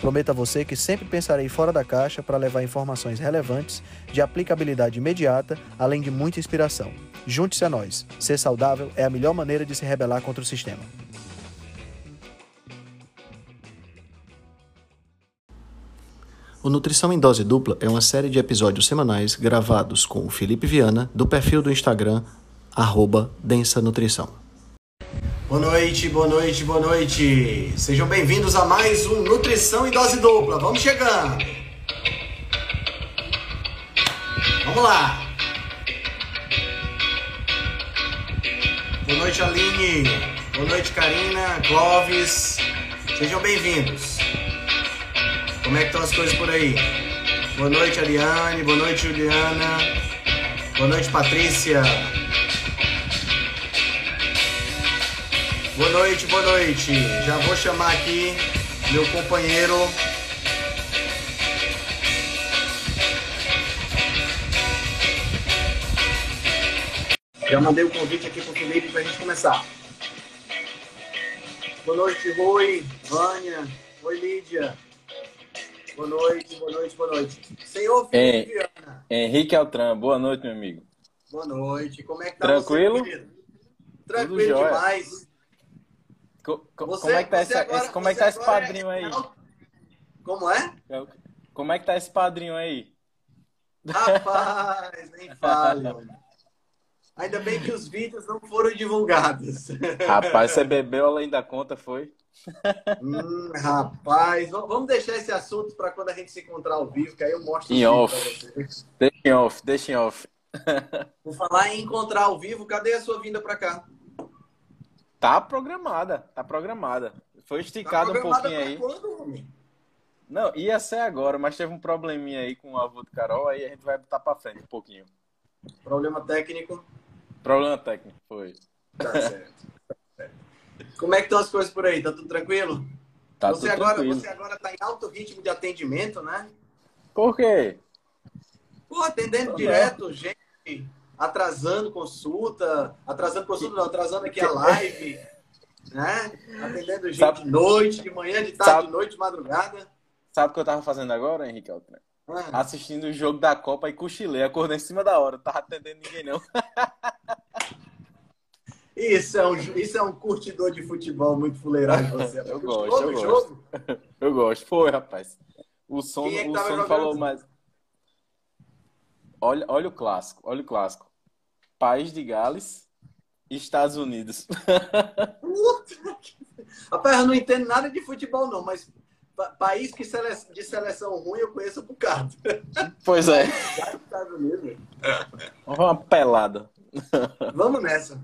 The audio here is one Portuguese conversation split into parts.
Prometo a você que sempre pensarei fora da caixa para levar informações relevantes, de aplicabilidade imediata, além de muita inspiração. Junte-se a nós. Ser saudável é a melhor maneira de se rebelar contra o sistema. O Nutrição em Dose Dupla é uma série de episódios semanais gravados com o Felipe Viana, do perfil do Instagram, arroba Densa Nutrição. Boa noite, boa noite, boa noite. Sejam bem-vindos a mais um Nutrição em Dose Dupla. Vamos chegando. Vamos lá. Boa noite, Aline. Boa noite, Karina, Clóvis. Sejam bem-vindos. Como é que estão as coisas por aí? Boa noite, Ariane. Boa noite, Juliana. Boa noite, Patrícia. Boa noite, boa noite. Já vou chamar aqui meu companheiro. Já mandei o convite aqui pro Felipe pra gente começar. Boa noite, Rui, Vânia. Oi, Lídia. Boa noite, boa noite, boa noite. Senhor Felipe Viana. Henrique Altran, boa noite, meu amigo. Boa noite. Como é que tá Tranquilo? você? Tranquilo demais. Co- co- Você- como é que tá, agora- esse- como é que tá esse é padrinho aí? Como é? Como é que tá esse padrinho aí? Rapaz, nem fale. Ainda bem que os vídeos não foram divulgados. Rapaz, você bebeu além da conta, foi? Hum, rapaz, vamos deixar esse assunto para quando a gente se encontrar ao vivo, que aí eu mostro os Em off. Deixa em off, deixa em off. Por falar em encontrar ao vivo, cadê a sua vinda para cá? Tá programada, tá programada. Foi Tá esticado um programada pouquinho aí. quando? Não, ia ser agora, mas teve um probleminha aí com o avô de Carol, aí a gente vai botar pra frente um pouquinho. Problema técnico. Problema técnico, foi. Tá certo. Tá. Como é que estão as coisas por aí? Tá tudo tranquilo? Tá você, tudo agora, tranquilo. você agora tá em alto ritmo de atendimento, né? Por quê? Pô, atendendo Tô direto, gente atrasando consulta, atrasando consulta, não, atrasando aqui a live, né? Atendendo gente Sabe- de noite, de manhã, de tarde, Sabe- de noite, de madrugada. Sabe o que eu tava fazendo agora, Henrique Altran? Ah, Assistindo o jogo da Copa e cochilei, acordei em cima da hora, não tava atendendo ninguém não. isso, é um, isso é um curtidor de futebol muito fuleiragem você. Eu gosto, eu jogo? Eu gosto. Foi, rapaz. O Quem é o jogando? falou mais. Olha, olha o clássico, olha o clássico. País de Gales, Estados Unidos. Puta que- Rapaz, eu não entendo nada de futebol, não, mas pa- país que sele... de seleção ruim eu conheço um bocado. Pois é. Estados Unidos. Uma pelada. Vamos nessa.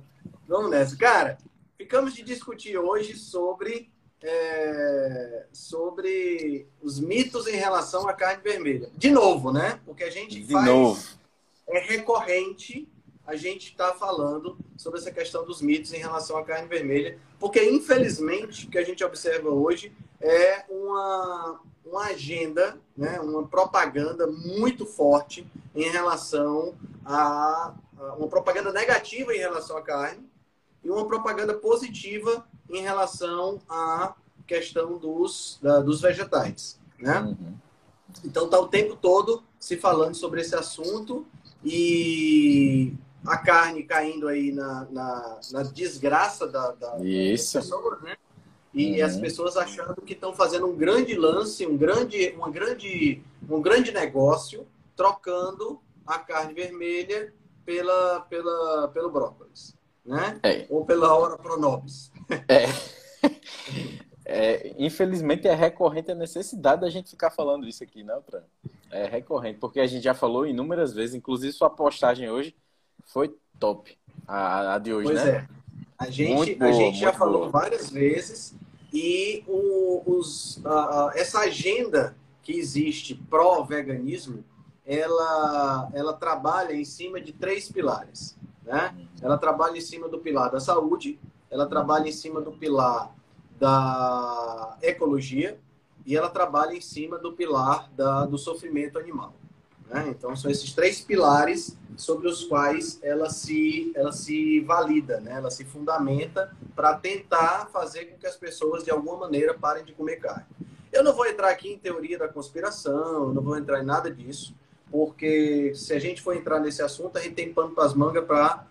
Vamos nessa. Cara, ficamos de discutir hoje sobre, é, sobre os mitos em relação à carne vermelha. De novo, né? Porque a gente De faz. novo. É recorrente a gente está falando sobre essa questão dos mitos em relação à carne vermelha. Porque, infelizmente, o que a gente observa hoje é uma, uma agenda, né? uma propaganda muito forte em relação a, a uma propaganda negativa em relação à carne e uma propaganda positiva em relação à questão dos, da- dos vegetais, né? Uhum. Então tá o tempo todo se falando sobre esse assunto e a carne caindo aí na, na, na desgraça da, da, Isso. das pessoas, né? E Uhum. as pessoas achando que estão fazendo um grande lance, um grande, uma grande, um grande negócio, trocando a carne vermelha pela, pela, pelo brócolis, né? É. Ou pela hora pronobis. É. É, infelizmente é recorrente a necessidade da gente ficar falando isso aqui, né, Fran? É recorrente, porque a gente já falou inúmeras vezes, inclusive sua postagem hoje foi top. A, a de hoje, Pois né? é. A gente, a gente já falou boa. várias vezes e o- os, essa agenda que existe pró-veganismo ela, ela trabalha em cima de três pilares. Né? Ela trabalha em cima do pilar da saúde, ela trabalha em cima do pilar da ecologia e ela trabalha em cima do pilar da, do sofrimento animal. Né? Então, são esses três pilares sobre os quais ela se, ela se valida, né? ela se fundamenta para tentar fazer com que as pessoas, de alguma maneira, parem de comer carne. Eu não vou entrar aqui em teoria da conspiração, não vou entrar em nada disso, porque se a gente for entrar nesse assunto, a gente tem pano para as mangas para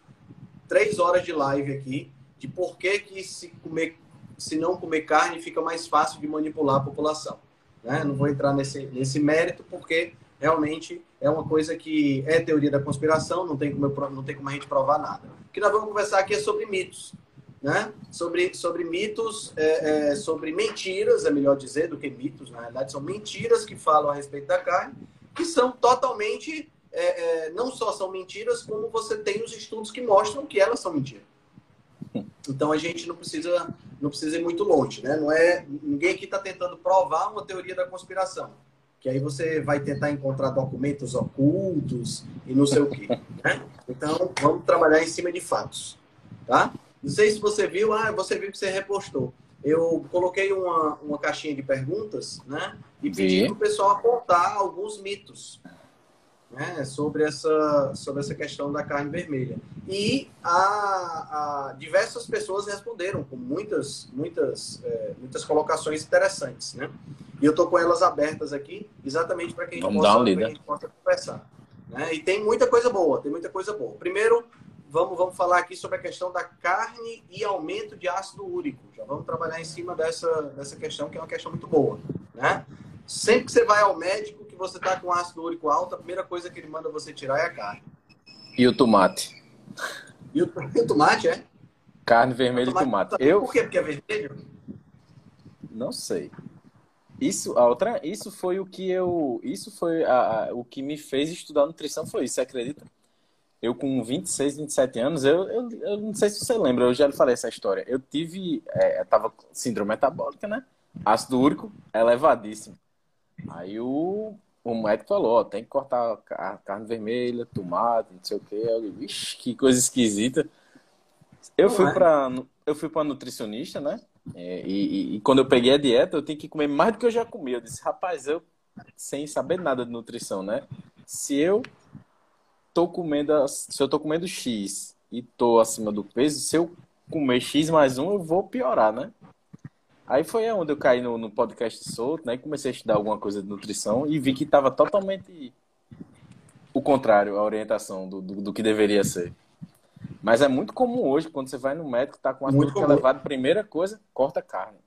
três horas de live aqui, de por que, que se, comer, se não comer carne fica mais fácil de manipular a população. Né? Não vou entrar nesse, nesse mérito, porque realmente é uma coisa que é teoria da conspiração, não tem como, eu, não tem como a gente provar nada. O que nós vamos conversar aqui é sobre mitos. Né? Sobre, sobre mitos, é, é, sobre mentiras, é melhor dizer, do que mitos, na realidade, são mentiras que falam a respeito da carne, que são totalmente, é, é não só são mentiras, como você tem os estudos que mostram que elas são mentiras. Então a gente não precisa, não precisa ir muito longe, né? Não é ninguém aqui está tentando provar uma teoria da conspiração que aí você vai tentar encontrar documentos ocultos e não sei o quê. Né? Então, vamos trabalhar em cima de fatos. Tá? Não sei se você viu, ah, você viu que você repostou. Eu coloquei uma, uma caixinha de perguntas né? e pedi para o pessoal apontar alguns mitos né? sobre, essa, sobre essa questão da carne vermelha. E a, a diversas pessoas responderam com muitas, muitas, é, muitas colocações interessantes. Né? E eu estou com elas abertas aqui, exatamente para que, a gente possa, a gente possa conversar. Né? E tem muita coisa boa, tem muita coisa boa. Primeiro, vamos, vamos falar aqui sobre a questão da carne e aumento de ácido úrico. Já vamos trabalhar em cima dessa, dessa questão, que é uma questão muito boa. Né? Sempre que você vai ao médico, que você está com ácido úrico alto, a primeira coisa que ele manda você tirar é a carne. E o tomate. E o, e o tomate, é? Carne vermelha e tomate. Eu... Por quê? Porque é vermelho? Não sei. Isso, a outra, isso foi o que eu, isso foi a, a, o que me fez estudar nutrição foi isso, você acredita? Eu com 26, 27 anos, eu, eu, eu não sei se você lembra, eu já lhe falei essa história. Eu tive, é, eu tava com síndrome metabólica, né? Ácido úrico elevadíssimo. Aí o, o médico falou, ó, tem que cortar a carne vermelha, tomate, não sei o quê. Eu, Ixi, que coisa esquisita. Eu fui para eu fui para nutricionista, né? É, e, e, quando eu peguei a dieta, eu tinha que comer mais do que eu já comia. Eu disse, rapaz, eu, sem saber nada de nutrição, né? Se eu tô comendo, se eu tô comendo X e tô acima do peso, se eu comer X mais um, eu vou piorar, né? Aí foi onde eu caí no, no podcast solto, né? Comecei a estudar alguma coisa de nutrição e vi que estava totalmente o contrário, a orientação do, do, do que deveria ser. Mas é muito comum hoje, quando você vai no médico, tá com ácido úrico elevado, primeira coisa, corta carne.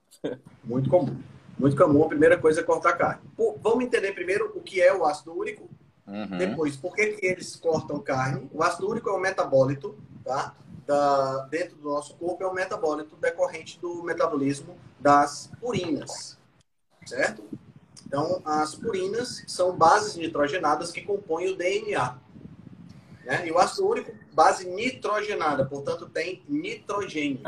Muito comum. Muito comum, a primeira coisa é cortar carne. Pô, vamos entender primeiro o que é o ácido úrico. Uhum. Depois, por que, que eles cortam carne? O ácido úrico é um metabólito, tá? Da, dentro do nosso corpo é um metabólito decorrente do metabolismo das purinas, certo? Então, as purinas são bases nitrogenadas que compõem o DNA. Né? E o ácido úrico, base nitrogenada, portanto, tem nitrogênio.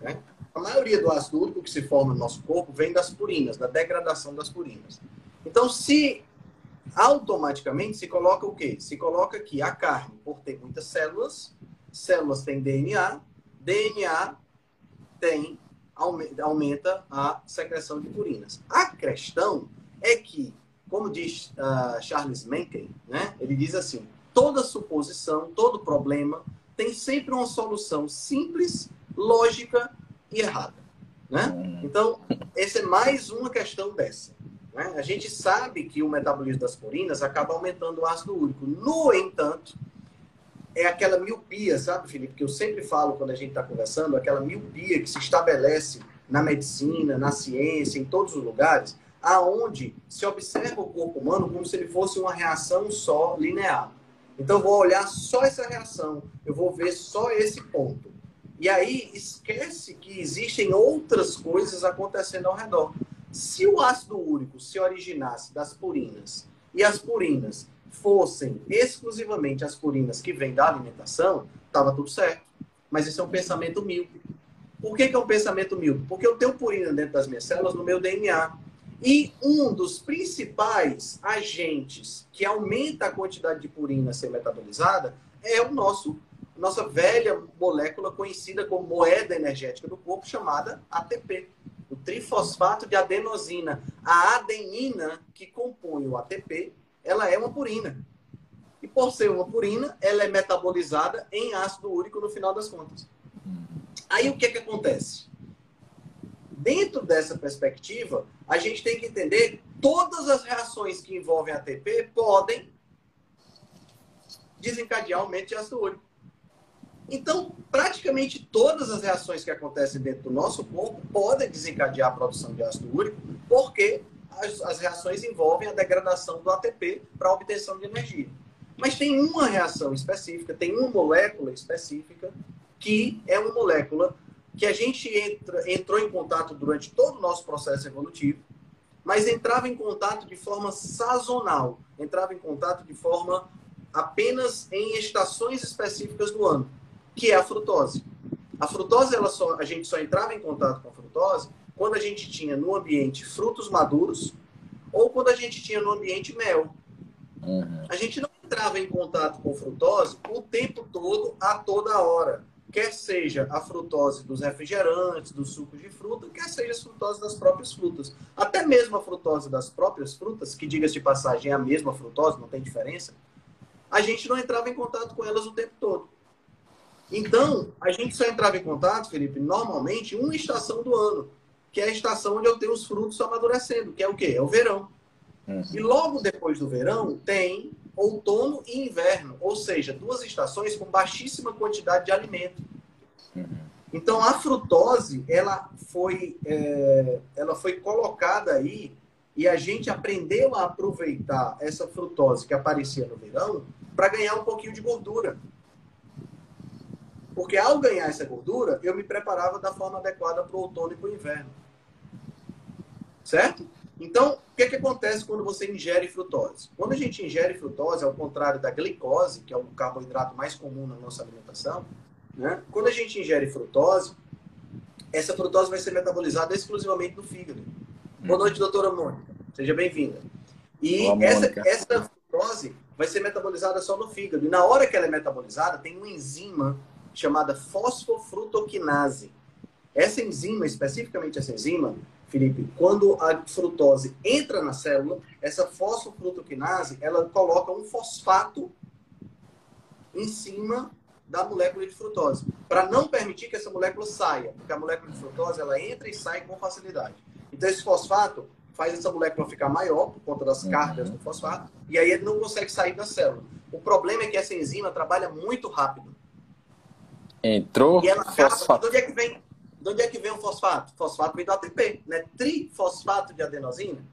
Né? A maioria do ácido úrico que se forma no nosso corpo vem das purinas, da degradação das purinas. Então, se automaticamente se coloca o quê? Se coloca que a carne, por ter muitas células, células têm DNA, DNA tem aumenta a secreção de purinas. A questão é que, como diz uh, Charles Mencken, né, ele diz assim: toda suposição, todo problema tem sempre uma solução simples, lógica e errada. Né? Então, essa é mais uma questão dessa. Né? A gente sabe que o metabolismo das purinas acaba aumentando o ácido úrico. No entanto, é aquela miopia, sabe, Felipe, que eu sempre falo quando a gente está conversando, aquela miopia que se estabelece na medicina, na ciência, em todos os lugares, aonde se observa o corpo humano como se ele fosse uma reação só linear. Então, vou olhar só essa reação, eu vou ver só esse ponto. E aí, esquece que existem outras coisas acontecendo ao redor. Se o ácido úrico se originasse das purinas e as purinas fossem exclusivamente as purinas que vêm da alimentação, estava tudo certo. Mas isso é um pensamento míope. Por que, que é um pensamento míope? Porque eu tenho purina dentro das minhas células no meu DNA. E um dos principais agentes que aumenta a quantidade de purina a ser metabolizada é o nosso nossa velha molécula conhecida como moeda energética do corpo, chamada ATP, o trifosfato de adenosina. A adenina que compõe o ATP, ela é uma purina. E por ser uma purina, ela é metabolizada em ácido úrico no final das contas. Aí o que, é que acontece? Dentro dessa perspectiva, a gente tem que entender todas as reações que envolvem ATP podem desencadear aumento de ácido úrico. Então, praticamente todas as reações que acontecem dentro do nosso corpo podem desencadear a produção de ácido úrico, porque as, as reações envolvem a degradação do ATP para a obtenção de energia. Mas tem uma reação específica, tem uma molécula específica, que é uma molécula que a gente entra, entrou em contato durante todo o nosso processo evolutivo, mas entrava em contato de forma sazonal, entrava em contato de forma apenas em estações específicas do ano, que é a frutose. A frutose, ela só, a gente só entrava em contato com a frutose quando a gente tinha no ambiente frutos maduros ou quando a gente tinha no ambiente mel. Uhum. A gente não entrava em contato com frutose o tempo todo, a toda hora quer seja a frutose dos refrigerantes, dos sucos de fruta, quer seja a frutose das próprias frutas. Até mesmo a frutose das próprias frutas, que diga-se de passagem é a mesma frutose, não tem diferença, a gente não entrava em contato com elas o tempo todo. Então, a gente só entrava em contato, Felipe, normalmente uma estação do ano, que é a estação onde eu tenho os frutos amadurecendo, que é o quê? É o verão. Uhum. E logo depois do verão tem outono e inverno, ou seja, duas estações com baixíssima quantidade de alimento. Então a frutose ela foi, é, ela foi colocada aí e a gente aprendeu a aproveitar essa frutose que aparecia no verão para ganhar um pouquinho de gordura. Porque ao ganhar essa gordura, eu me preparava da forma adequada para o outono e para o inverno. Certo? Então, o que, é que acontece quando você ingere frutose? Quando a gente ingere frutose, ao contrário da glicose, que é o carboidrato mais comum na nossa alimentação, né? quando a gente ingere frutose, essa frutose vai ser metabolizada exclusivamente no fígado. Boa noite, doutora Mônica. Seja bem-vinda. E Olá, essa, essa frutose vai ser metabolizada só no fígado. E na hora que ela é metabolizada, tem uma enzima chamada fosfofrutoquinase. Essa enzima, especificamente essa enzima, Felipe, quando a frutose entra na célula, essa fosfofrutoquinase, ela coloca um fosfato em cima da molécula de frutose, para não permitir que essa molécula saia, porque a molécula de frutose ela entra e sai com facilidade. Então esse fosfato faz essa molécula ficar maior por conta das uhum. cargas do fosfato, e aí ele não consegue sair da célula. O problema é que essa enzima trabalha muito rápido. Entrou e ela fosfato. De onde é que vem? De onde é que vem o fosfato? Fosfato vem do ATP, né? Trifosfato de adenosina.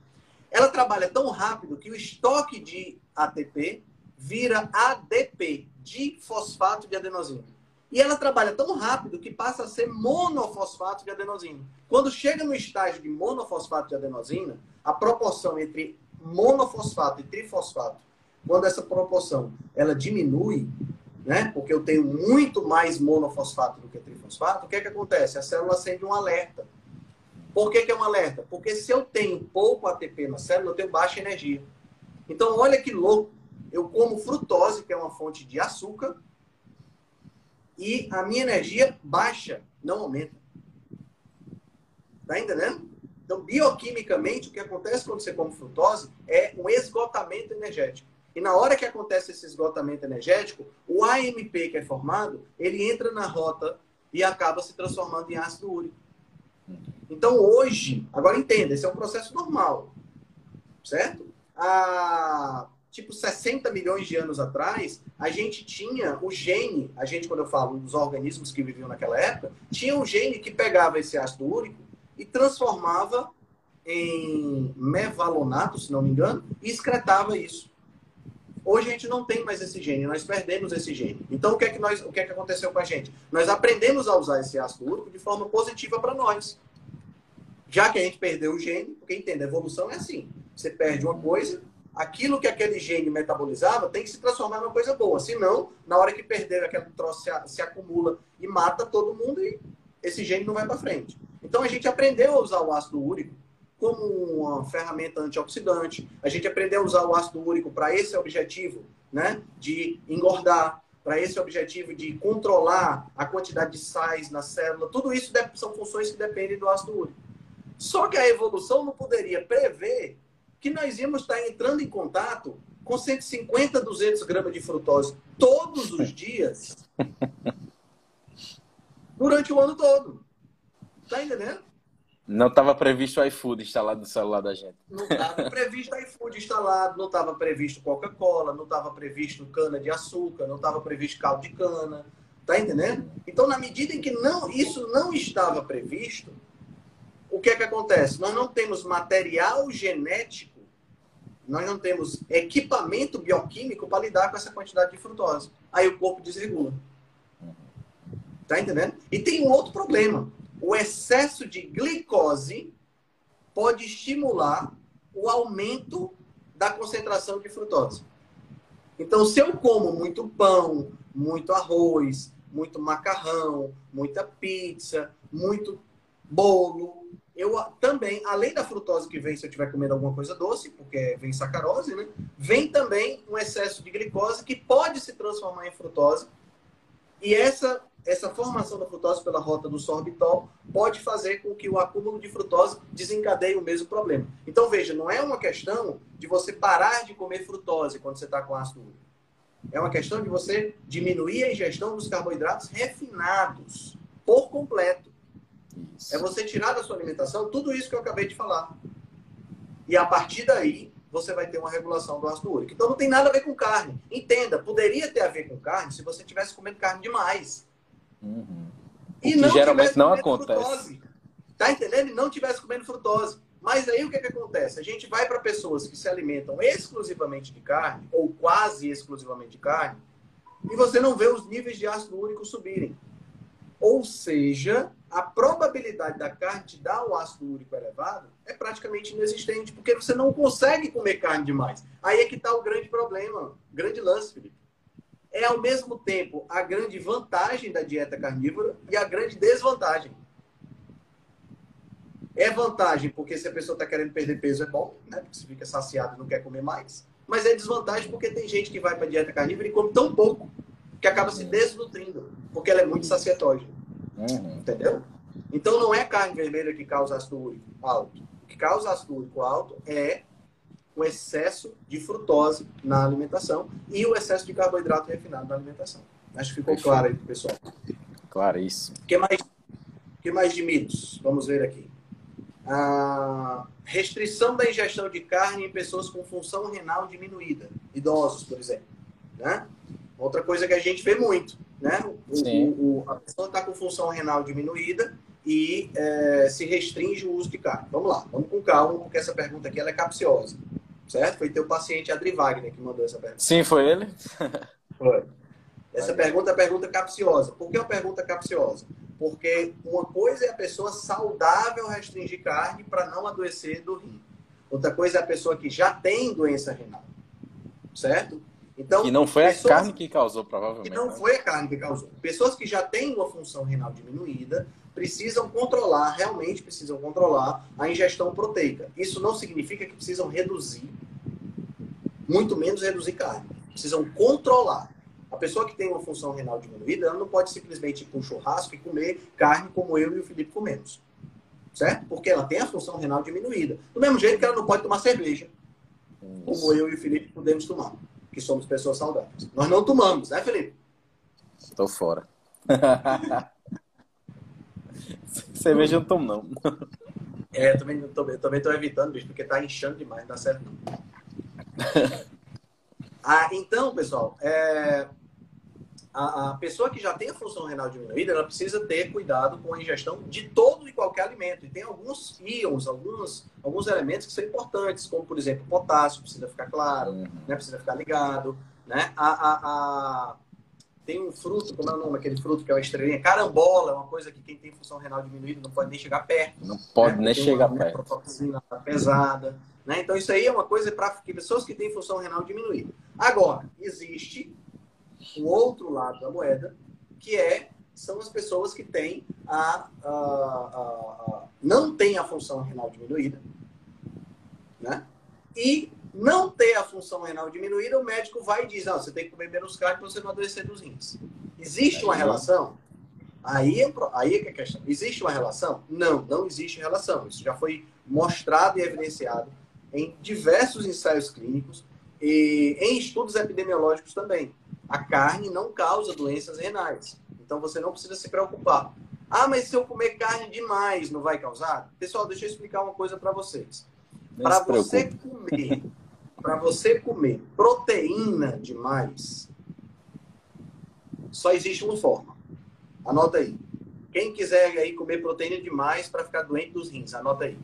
Ela trabalha tão rápido que o estoque de ATP vira ADP, de fosfato de adenosina. E ela trabalha tão rápido que passa a ser monofosfato de adenosina. Quando chega no estágio de monofosfato de adenosina, a proporção entre monofosfato e trifosfato, quando essa proporção ela diminui, né? Porque eu tenho muito mais monofosfato do que trifosfato, o que é que acontece? A célula acende um alerta. Por que, que é um alerta? Porque se eu tenho pouco ATP na célula, eu tenho baixa energia. Então, olha que louco. Eu como frutose, que é uma fonte de açúcar, e a minha energia baixa, não aumenta. Tá entendendo? Então, bioquimicamente, o que acontece quando você come frutose é um esgotamento energético. E na hora que acontece esse esgotamento energético, o AMP que é formado, ele entra na rota e acaba se transformando em ácido úrico. Então hoje, agora entenda, esse é um processo normal, certo? Há tipo 60 milhões de anos atrás, a gente tinha o gene, a gente quando eu falo dos organismos que viviam naquela época, tinha um gene que pegava esse ácido úrico e transformava em mevalonato, se não me engano, e excretava isso. Hoje a gente não tem mais esse gene, nós perdemos esse gene. Então o que é que, nós, o que, é que aconteceu com a gente? Nós aprendemos a usar esse ácido úrico de forma positiva para nós. Já que a gente perdeu o gene, porque entende, a evolução é assim. Você perde uma coisa, aquilo que aquele gene metabolizava tem que se transformar numa coisa boa. Senão, na hora que perder, aquele troço se, se acumula e mata todo mundo e esse gene não vai para frente. Então a gente aprendeu a usar o ácido úrico como uma ferramenta antioxidante, a gente aprendeu a usar o ácido úrico para esse objetivo, né, de engordar, para esse objetivo de controlar a quantidade de sais na célula. Tudo isso são funções que dependem do ácido úrico. Só que a evolução não poderia prever que nós íamos estar entrando em contato com 150, 200 gramas de frutose todos os dias durante o ano todo. Tá entendendo? Não estava previsto o iFood instalado no celular da gente. Não estava previsto o iFood instalado, não estava previsto Coca-Cola, não estava previsto cana de açúcar, não estava previsto caldo de cana. Tá entendendo? Então, na medida em que não, isso não estava previsto, o que é que acontece? Nós não temos material genético, nós não temos equipamento bioquímico para lidar com essa quantidade de frutose. Aí o corpo desregula. Tá entendendo? E tem um outro problema o excesso de glicose pode estimular o aumento da concentração de frutose. Então, se eu como muito pão, muito arroz, muito macarrão, muita pizza, muito bolo, eu também, além da frutose que vem se eu estiver comendo alguma coisa doce, porque vem sacarose, né? Vem também um excesso de glicose que pode se transformar em frutose. E essa essa formação da frutose pela rota do sorbitol pode fazer com que o acúmulo de frutose desencadeie o mesmo problema. Então, veja, não é uma questão de você parar de comer frutose quando você está com ácido úrico. É uma questão de você diminuir a ingestão dos carboidratos refinados por completo. Isso. É você tirar da sua alimentação tudo isso que eu acabei de falar. E a partir daí, você vai ter uma regulação do ácido úrico. Então não tem nada a ver com carne. Entenda, poderia ter a ver com carne se você tivesse comendo carne demais. Uhum. E que não geralmente não acontece. Frutose. Tá entendendo? E não tivesse comendo frutose. Mas aí o que, que acontece? A gente vai para pessoas que se alimentam exclusivamente de carne, ou quase exclusivamente de carne, e você não vê os níveis de ácido úrico subirem. Ou seja, a probabilidade da carne te dar um ácido úrico elevado é praticamente inexistente, porque você não consegue comer carne demais. Aí é que está o grande problema, grande lance, Felipe é ao mesmo tempo a grande vantagem da dieta carnívora e a grande desvantagem. É vantagem porque se a pessoa está querendo perder peso é bom, né? Porque você fica saciado e não quer comer mais. Mas é desvantagem porque tem gente que vai para a dieta carnívora e come tão pouco que acaba se desnutrindo, porque ela é muito saciatória. Uhum. Entendeu? Então não é carne vermelha que causa ácido úrico alto. O que causa ácido úrico alto é o excesso de frutose na alimentação e o excesso de carboidrato refinado na alimentação. Acho que ficou claro aí para o pessoal. Claro, isso. O que mais, que mais de mitos? Vamos ver aqui. A restrição da ingestão de carne em pessoas com função renal diminuída, idosos, por exemplo. Né? Outra coisa que a gente vê muito, né? O, o, o, a pessoa está com função renal diminuída e é, se restringe o uso de carne. Vamos lá, vamos com calma, porque essa pergunta aqui ela é capciosa certo? Foi teu paciente Adri Wagner que mandou essa pergunta. Sim, foi ele? Foi. Essa pergunta é pergunta capciosa. Por que é uma pergunta capciosa? Porque uma coisa é a pessoa saudável restringir carne para não adoecer do rim. Outra coisa é a pessoa que já tem doença renal. Certo? Então, e não foi pessoas... a carne que causou, provavelmente. E não né? foi a carne que causou. Pessoas que já têm uma função renal diminuída precisam controlar, realmente precisam controlar a ingestão proteica. Isso não significa que precisam reduzir, muito menos reduzir carne. Precisam controlar. A pessoa que tem uma função renal diminuída, ela não pode simplesmente ir para um churrasco e comer carne como eu e o Felipe comemos. Certo? Porque ela tem a função renal diminuída. Do mesmo jeito que ela não pode tomar cerveja, como eu e o Felipe podemos tomar, que somos pessoas saudáveis. Nós não tomamos, né, Felipe? Estou fora. Cerveja eu não tomo, não. É, eu também, tô, eu também tô evitando, bicho, porque tá inchando demais, não dá certo não. ah, então, pessoal, é, a, a, pessoa que já tem a função renal diminuída, ela precisa ter cuidado com a ingestão de todo e qualquer alimento. E tem alguns íons, alguns, alguns elementos que são importantes, como, por exemplo, o potássio, precisa ficar claro, uhum. né, precisa ficar ligado. Né? A, a, tem um fruto, como é o nome? Aquele fruto que é uma estrelinha. Carambola, é uma coisa que quem tem função renal diminuída não pode nem chegar perto. Não pode né? nem chegar uma, perto. Uma pesada. Né? Então, isso aí é uma coisa para pessoas que têm função renal diminuída. Agora, existe o outro lado da moeda, que é são as pessoas que têm a, a, a, a não têm a função renal diminuída, né? E não ter a função renal diminuída, o médico vai e diz, não, você tem que comer menos carne para você não adoecer dos rins. Existe uma relação? Aí é, aí é que é a questão. Existe uma relação? Não, não existe relação. Isso já foi mostrado e evidenciado em diversos ensaios clínicos e em estudos epidemiológicos também. A carne não causa doenças renais. Então você não precisa se preocupar. Ah, mas se eu comer carne demais, não vai causar? Pessoal, deixa eu explicar uma coisa para vocês. Para você comer, para você comer proteína demais, só existe uma forma. Anota aí. Quem quiser aí comer proteína demais para ficar doente dos rins, anota aí.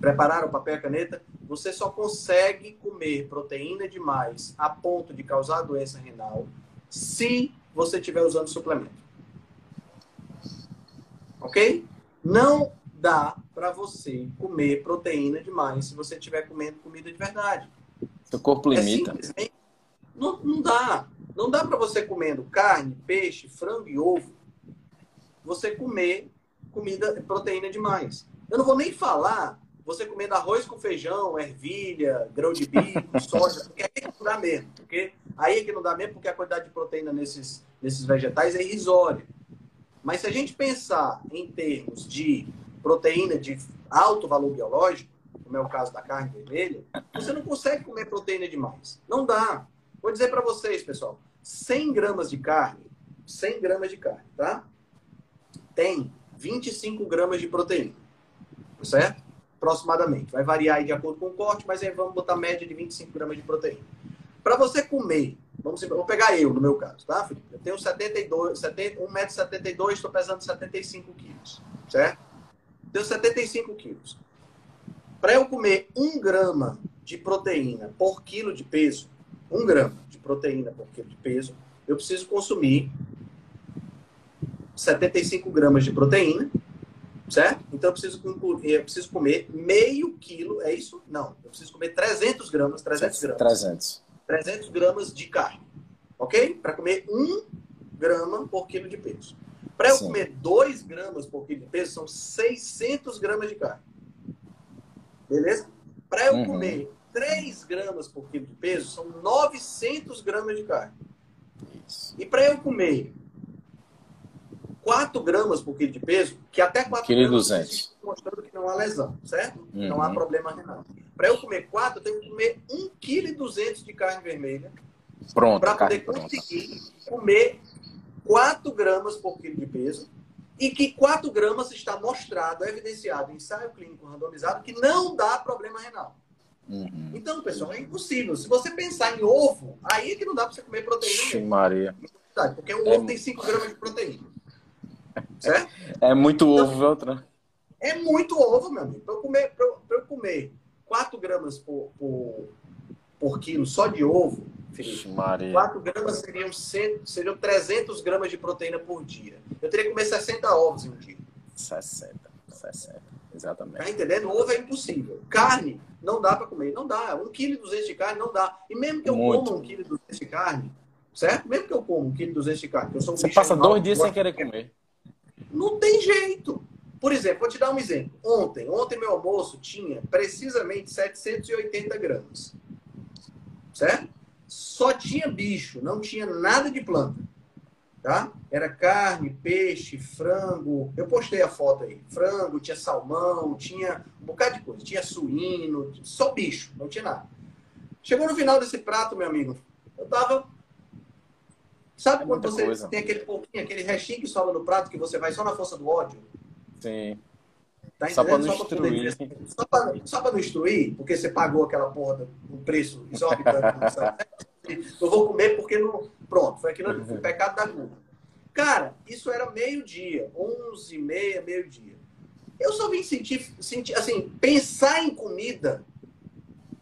Prepararam o papel e a caneta? Você só consegue comer proteína demais a ponto de causar doença renal se você estiver usando suplemento. Ok? Não dá para você comer proteína demais se você estiver comendo comida de verdade. Seu corpo é limita. É não, não dá. Não dá para você comendo carne, peixe, frango e ovo, você comer comida, proteína demais. Eu não vou nem falar você comendo arroz com feijão, ervilha, grão de bico, soja, porque aí é que não dá mesmo. Porque aí é que não dá mesmo, porque a quantidade de proteína nesses, nesses vegetais é irrisória. Mas se a gente pensar em termos de proteína de alto valor biológico, como é o caso da carne vermelha, você não consegue comer proteína demais. Não dá. Vou dizer para vocês, pessoal, 100 gramas de carne, 100 gramas de carne, tá? Tem 25 gramas de proteína, certo? Aproximadamente. Vai variar aí de acordo com o corte, mas aí vamos botar média de 25 gramas de proteína. Para você comer, vamos vou pegar eu no meu caso, tá, Felipe? Eu tenho 72, 70, 1,72m, estou pesando 75 quilos, certo? Tenho 75 quilos. Para eu comer 1 grama de proteína por quilo de peso, 1 grama de proteína por quilo de peso, eu preciso consumir 75 gramas de proteína certo? Então eu preciso, eu preciso comer meio quilo, é isso? Não, eu preciso comer 300 gramas, 300 gramas. 300. 300 gramas de carne, ok? Para comer 1 grama por quilo de peso. Para eu Sim. comer 2 gramas por quilo de peso, são 600 gramas de carne. Beleza? Para eu uhum. comer 3 gramas por quilo de peso, são 900 gramas de carne. Isso. E para eu comer 4 gramas por quilo de peso, que até 4 quilo gramas 200. mostrando que não há lesão, certo? Uhum. Não há uhum. problema renal. Para eu comer 4, eu tenho que comer 1,2 kg de carne vermelha. Pronto. Para poder conseguir comer 4 gramas por quilo de peso. E que 4 gramas está mostrado, evidenciado em ensaio clínico randomizado, que não dá problema renal. Uhum. Então, pessoal, é impossível. Se você pensar em ovo, aí é que não dá para você comer proteína. Sim, Maria. Porque o ovo é... tem 5 gramas de proteína. Certo? É muito então, ovo, Veltran. É muito ovo, meu amigo. Para eu comer, pra eu, pra eu comer 4 gramas por, por, por, quilo só de ovo, Felipe, Maria. 4 gramas seriam, 100, seriam 300 gramas de proteína por dia. Eu teria que comer 60 ovos em um dia. 60, 60. Exatamente. Tá entendendo? Ovo é impossível. Carne, não dá para comer. Não dá. 1,2 kg de carne não dá. E mesmo que eu Muito. coma 1,2 kg de carne, certo? Mesmo que eu coma 1,2 kg de carne, eu sou um Você passa dois dias sem querer comer. Não tem jeito. Por exemplo, vou te dar um exemplo. Ontem, ontem meu almoço tinha precisamente 780 gramas. Certo? Só tinha bicho, não tinha nada de planta. Tá? Era carne, peixe, frango. Eu postei a foto aí. Frango, tinha salmão, tinha um bocado de coisa. Tinha suíno, só bicho, não tinha nada. Chegou no final desse prato, meu amigo, eu tava Sabe é quando você coisa. tem aquele pouquinho, aquele restinho que sobra no prato que você vai só na força do ódio? Sim. Tá só para não instruir. Só para, só para não instruir, porque você pagou aquela porra do preço exorbitante. eu vou comer porque não. Pronto, foi aquilo o pecado da culpa. Cara, isso era meio-dia, onze e meia, meio-dia. Eu só vim sentir, sentir, assim, pensar em comida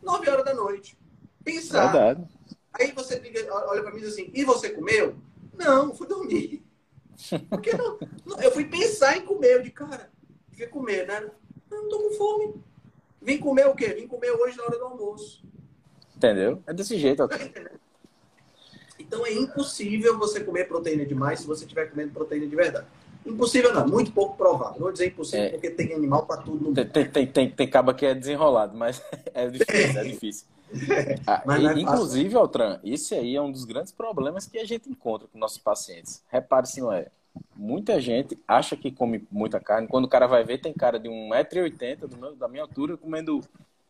nove horas da noite. Pensar. Verdade. Aí você olha para mim e diz assim, e você comeu? Não, fui dormir. Porque não, eu fui pensar em comer. Eu de cara, devia comer, né? Eu não tô com fome. Vim comer o quê? Vim comer hoje na hora do almoço. Entendeu? É desse jeito. Então é impossível você comer proteína demais se você estiver comendo proteína de verdade. Impossível não, muito pouco provável. Não vou dizer impossível é. porque tem animal para tudo no mundo. Tem, tem, tem, tem caba que é desenrolado, mas é difícil, é difícil. Ah, e, é inclusive, Altran, esse aí é um dos grandes problemas que a gente encontra com nossos pacientes. Repare se não é. Muita gente acha que come muita carne. Quando o cara vai ver, tem cara de 1,80m da minha altura comendo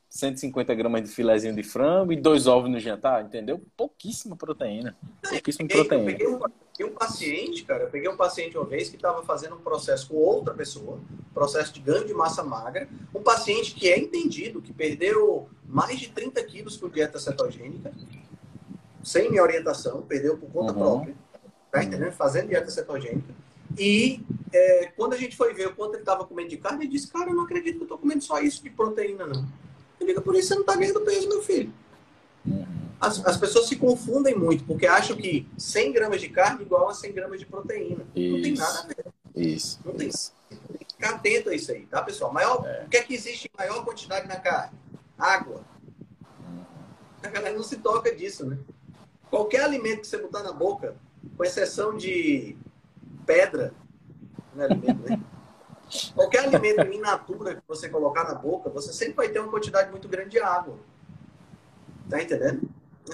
150 gramas de filezinho de frango e dois ovos no jantar, entendeu? Pouquíssima proteína. Pouquíssima peguei, proteína. Eu peguei, um, peguei um paciente, cara, eu peguei um paciente uma vez que estava fazendo um processo com outra pessoa, processo de ganho de massa magra, um paciente que é entendido, que perdeu mais de 30 quilos por dieta cetogênica, sem minha orientação, perdeu por conta uhum. própria, tá entendendo? Fazendo dieta cetogênica. E é, quando a gente foi ver o quanto ele estava comendo de carne, ele disse, cara, eu não acredito que eu estou comendo só isso de proteína, não. Eu digo, por isso você não está ganhando peso, meu filho. As, as, pessoas se confundem muito, porque acham que 100 gramas de carne é igual a 100 gramas de proteína. Isso. Não tem nada a ver. Isso. Não tem. Isso. Tem que ficar atento a isso aí, tá, pessoal? Maior, é. O que é que existe em maior quantidade na carne? Água. A galera não se toca disso, né? Qualquer alimento que você botar na boca, com exceção de pedra, não é alimento, né? Qualquer alimento in natura que você colocar na boca, você sempre vai ter uma quantidade muito grande de água. Tá entendendo?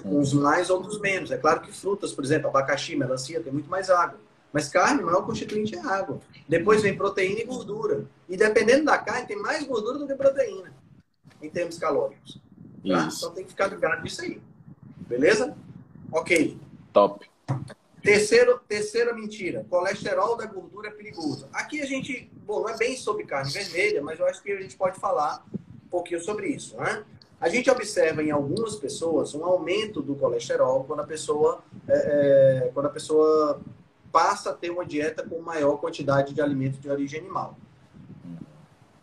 Uns mais, outros menos. É claro que frutas, por exemplo, abacaxi, melancia, tem muito mais água. Mas carne, o maior constituinte é água. Depois vem proteína e gordura. E dependendo da carne, tem mais gordura do que proteína, em termos calóricos. Tá? Então tem que ficar ligado nisso aí. Beleza? Ok. Top. Terceiro, terceira mentira: colesterol da gordura é perigoso. Aqui a gente, bom, não é bem sobre carne vermelha, mas eu acho que a gente pode falar um pouquinho sobre isso, né? A gente observa em algumas pessoas um aumento do colesterol quando a pessoa, é, é quando a pessoa passa a ter uma dieta com maior quantidade de alimentos de origem animal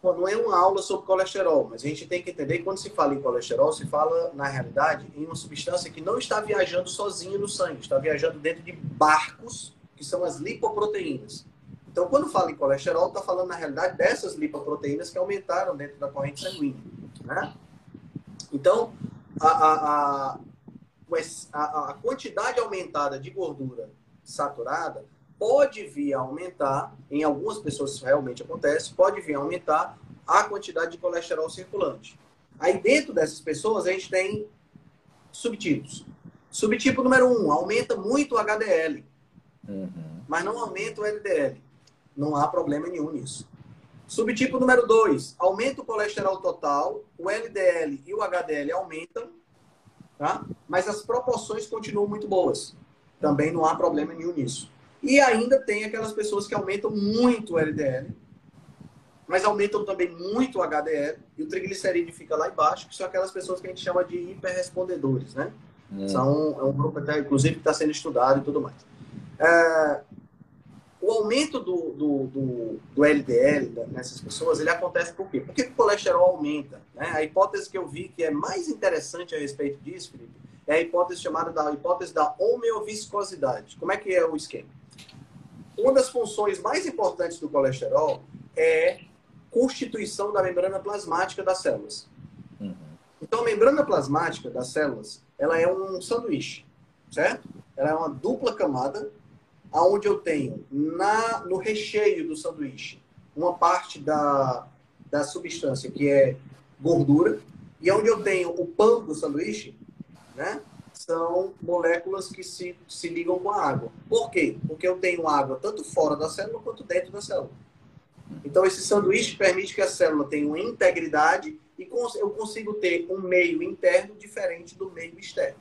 não é uma aula sobre colesterol, mas a gente tem que entender que quando se fala em colesterol, se fala, na realidade, em uma substância que não está viajando sozinha no sangue, está viajando dentro de barcos, que são as lipoproteínas. Então, quando fala em colesterol, está falando, na realidade, dessas lipoproteínas que aumentaram dentro da corrente sanguínea. Né? Então, a, a, a, a quantidade aumentada de gordura saturada pode vir a aumentar, em algumas pessoas isso realmente acontece, pode vir a aumentar a quantidade de colesterol circulante. Aí dentro dessas pessoas a gente tem subtipos. Subtipo número um, aumenta muito o HDL, uhum. mas não aumenta o LDL. Não há problema nenhum nisso. Subtipo número dois, aumenta o colesterol total, o LDL e o HDL aumentam, tá? mas as proporções continuam muito boas. Também não há problema nenhum nisso. E ainda tem aquelas pessoas que aumentam muito o LDL, mas aumentam também muito o HDL, e o triglicerídeo fica lá embaixo, que são aquelas pessoas que a gente chama de hiperrespondedores, né? Hum. São, é um grupo, até, inclusive, que está sendo estudado e tudo mais. É, o aumento do, do, do, do, LDL nessas pessoas, ele acontece por quê? Por que o colesterol aumenta? Né? A hipótese que eu vi que é mais interessante a respeito disso, Felipe, é a hipótese chamada da hipótese da homeoviscosidade. Como é que é o esquema? Uma das funções mais importantes do colesterol é constituição da membrana plasmática das células. Uhum. Então, a membrana plasmática das células, ela é um sanduíche, certo? Ela é uma dupla camada, aonde eu tenho na no recheio do sanduíche uma parte da, da substância que é gordura e onde eu tenho o pão do sanduíche, né? são moléculas que se, se ligam com a água. Por quê? Porque eu tenho água tanto fora da célula quanto dentro da célula. Então, esse sanduíche permite que a célula tenha uma integridade e eu consigo ter um meio interno diferente do meio externo.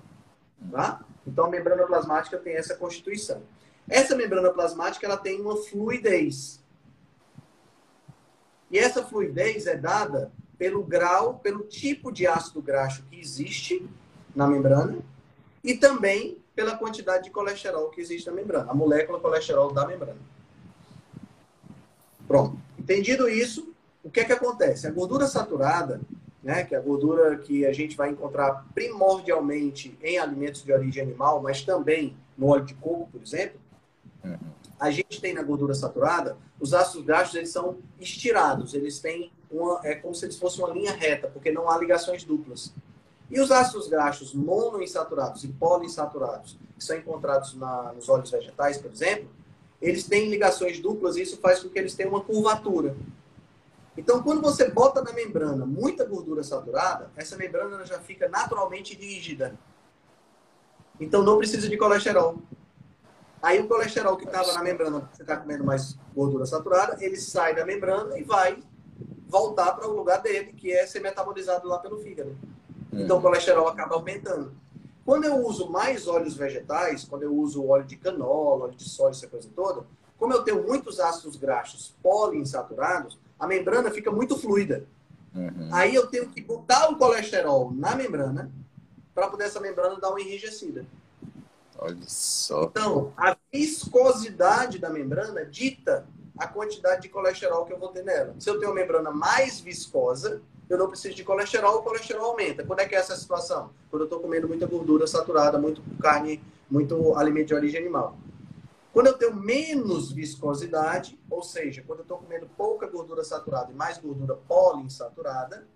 Tá? Então, a membrana plasmática tem essa constituição. Essa membrana plasmática ela tem uma fluidez. E essa fluidez é dada pelo grau, pelo tipo de ácido graxo que existe na membrana e também pela quantidade de colesterol que existe na membrana, a molécula colesterol da membrana. Pronto. Entendido isso, o que é que acontece? A gordura saturada, né, que é a gordura que a gente vai encontrar primordialmente em alimentos de origem animal, mas também no óleo de coco, por exemplo. A gente tem na gordura saturada, os ácidos graxos eles são estirados, eles têm uma, é como se eles fossem uma linha reta, porque não há ligações duplas. E os ácidos graxos monoinsaturados e poliinsaturados, que são encontrados na, nos óleos vegetais, por exemplo, eles têm ligações duplas e isso faz com que eles tenham uma curvatura. Então, quando você bota na membrana muita gordura saturada, essa membrana já fica naturalmente rígida. Então, não precisa de colesterol. Aí, o colesterol que estava na membrana, você está comendo mais gordura saturada, ele sai da membrana e vai voltar para o lugar dele, que é ser metabolizado lá pelo fígado. Então, o colesterol acaba aumentando. Quando eu uso mais óleos vegetais, quando eu uso óleo de canola, óleo de soja, essa coisa toda, como eu tenho muitos ácidos graxos poliinsaturados, a membrana fica muito fluida. Uhum. Aí eu tenho que botar o colesterol na membrana para poder essa membrana dar uma enrijecida. Olha só. Então, a viscosidade da membrana dita a quantidade de colesterol que eu vou ter nela. Se eu tenho uma membrana mais viscosa, eu não preciso de colesterol, o colesterol aumenta. Quando é que é essa situação? Quando eu estou comendo muita gordura saturada, muito carne, muito alimento de origem animal. Quando eu tenho menos viscosidade, ou seja, quando eu estou comendo pouca gordura saturada e mais gordura poliinsaturada,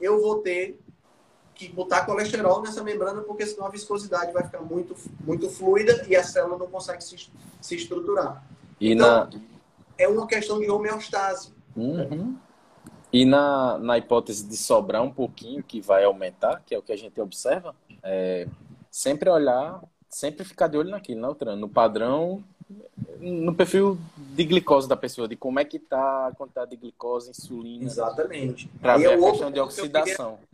eu vou ter que botar colesterol nessa membrana, porque senão a viscosidade vai ficar muito, muito fluida e a célula não consegue se, se estruturar. E então, na... é uma questão de homeostase. Uhum. E na, na hipótese de sobrar um pouquinho, que vai aumentar, que é o que a gente observa, é sempre olhar, sempre ficar de olho naquilo, né, No padrão no perfil de glicose da pessoa, de como é que tá a quantidade de glicose, insulina. Exatamente. Para ver é a questão de oxidação. Queria...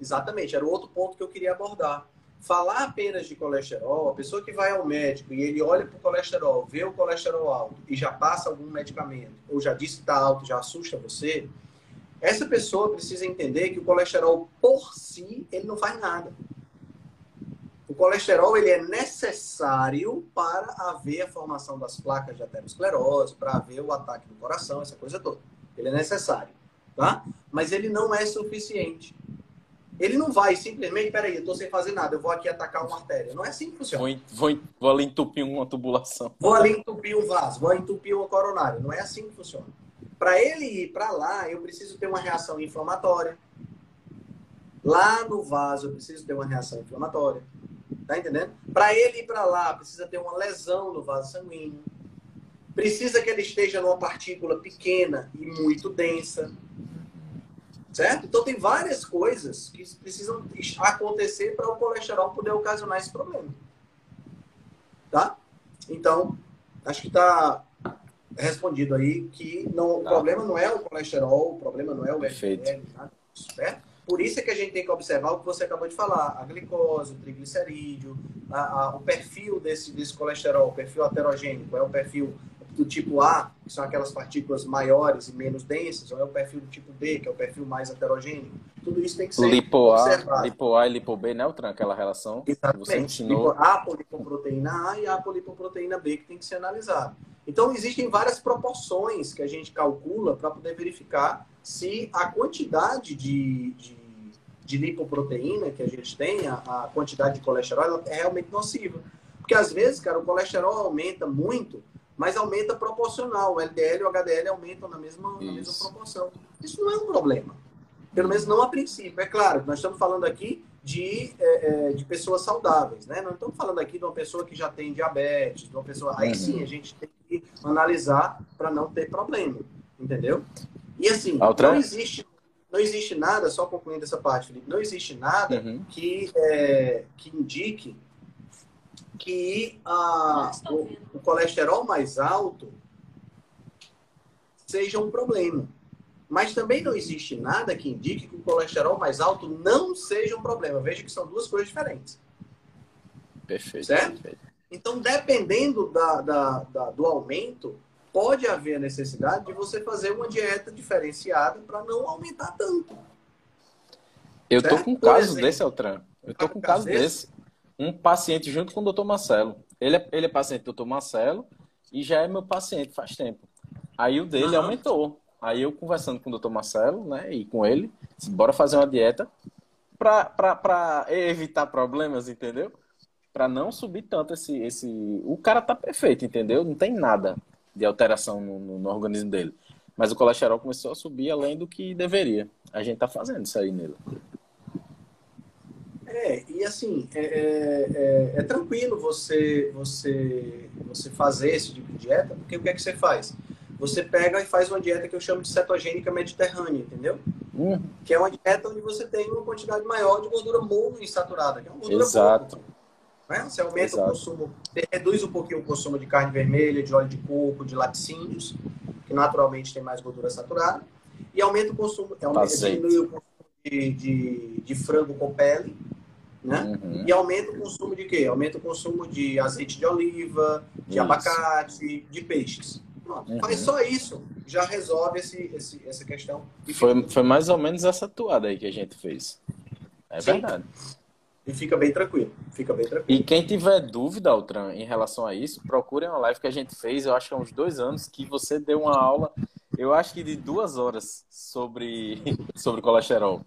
Exatamente, era o outro ponto que eu queria abordar. Falar apenas de colesterol, a pessoa que vai ao médico e ele olha para o colesterol, vê o colesterol alto e já passa algum medicamento, ou já disse que está alto, já assusta você, essa pessoa precisa entender que o colesterol por si, ele não faz nada. O colesterol ele é necessário para haver a formação das placas de aterosclerose, para haver o ataque do coração, essa coisa toda. Ele é necessário, tá? Mas ele não é suficiente. Ele não vai simplesmente, peraí, eu estou sem fazer nada, eu vou aqui atacar uma artéria. Não é assim que funciona. Vou, vou, vou ali entupir uma tubulação. Vou ali entupir um vaso, vou entupir uma coronária. Não é assim que funciona. Para ele ir para lá, eu preciso ter uma reação inflamatória. Lá no vaso, eu preciso ter uma reação inflamatória. Tá entendendo? Para ele ir para lá, precisa ter uma lesão no vaso sanguíneo. Precisa que ele esteja numa partícula pequena e muito densa. Certo? Então tem várias coisas que precisam acontecer para o colesterol poder ocasionar esse problema. Tá? Então, acho que está respondido aí que não, tá. o problema não é o colesterol, o problema não é o LDL, nada certo? Por isso é que a gente tem que observar o que você acabou de falar, a glicose, o triglicerídeo, a, a, o perfil desse, desse colesterol, o perfil aterogênico, é o perfil do tipo A, que são aquelas partículas maiores e menos densas, ou é o perfil do tipo B, que é o perfil mais heterogêneo. Tudo isso tem que ser lipo observado. A, lipo A e lipo B, né, Altran? Aquela relação Exatamente. você ensinou. A polipoproteína A e a polipoproteína B que tem que ser analisado. Então, existem várias proporções que a gente calcula para poder verificar se a quantidade de, de de lipoproteína que a gente tem, a, a quantidade de colesterol, ela é realmente nociva. Porque às vezes, cara, o colesterol aumenta muito, mas aumenta proporcional. O LDL e o HDL aumentam na mesma, na mesma proporção. Isso não é um problema. Pelo menos não a princípio. É claro, nós estamos falando aqui de, é, é de pessoas saudáveis, né? Não estamos falando aqui de uma pessoa que já tem diabetes, de uma pessoa. Aí sim uhum. a gente tem que analisar para não ter problema, entendeu? E assim, não existe não existe nada, só concluindo essa parte, Felipe, não existe nada uhum. que, é, que indique que a, o, o, colesterol mais alto seja um problema. Mas também não existe nada que indique que o colesterol mais alto não seja um problema. Veja que são duas coisas diferentes. Perfeito. Certo? Perfeito. Então, dependendo da, da, da, do aumento, pode haver a necessidade de você fazer uma dieta diferenciada para não aumentar tanto. Eu certo? tô com um caso exemplo, desse, Altran. Eu tô com um caso desse. Um paciente junto com o doutor Marcelo. Ele é, ele é paciente do doutor Marcelo e já é meu paciente faz tempo. Aí o dele uhum. aumentou. Aí eu conversando com o doutor Marcelo, né, e com ele, disse, bora fazer uma dieta para evitar problemas, entendeu? Para não subir tanto esse, esse. O cara tá perfeito, entendeu? Não tem nada de alteração no, no, no, organismo dele. Mas o colesterol começou a subir além do que deveria. A gente tá fazendo isso aí nele. É, e assim, é, é, é, é, tranquilo você, você, você fazer esse tipo de dieta, porque o que é que você faz? Você pega e faz uma dieta que eu chamo de cetogênica mediterrânea, entendeu? Uhum. Que é uma dieta onde você tem uma quantidade maior de gordura monoinsaturada, que é uma gordura Exato. Boa, né? Você aumenta Exato. o consumo, você reduz um pouquinho o consumo de carne vermelha, de óleo de coco, de laticínios, que naturalmente tem mais gordura saturada, e aumenta o consumo, aumenta, diminui o consumo de, de, de frango com pele, né? Uhum. E aumenta o consumo de quê? Aumenta o consumo de azeite de oliva, de isso. abacate, de peixes. Pronto, uhum. faz só isso, já resolve esse, esse, essa questão. Foi, foi mais ou menos essa toada aí que a gente fez. É Sim. verdade. E fica bem tranquilo. Fica bem tranquilo. E quem tiver dúvida, Altran, em relação a isso, procure uma live que a gente fez, eu acho que há uns dois anos, que você deu uma aula, eu acho que de duas horas, sobre, sobre colesterol.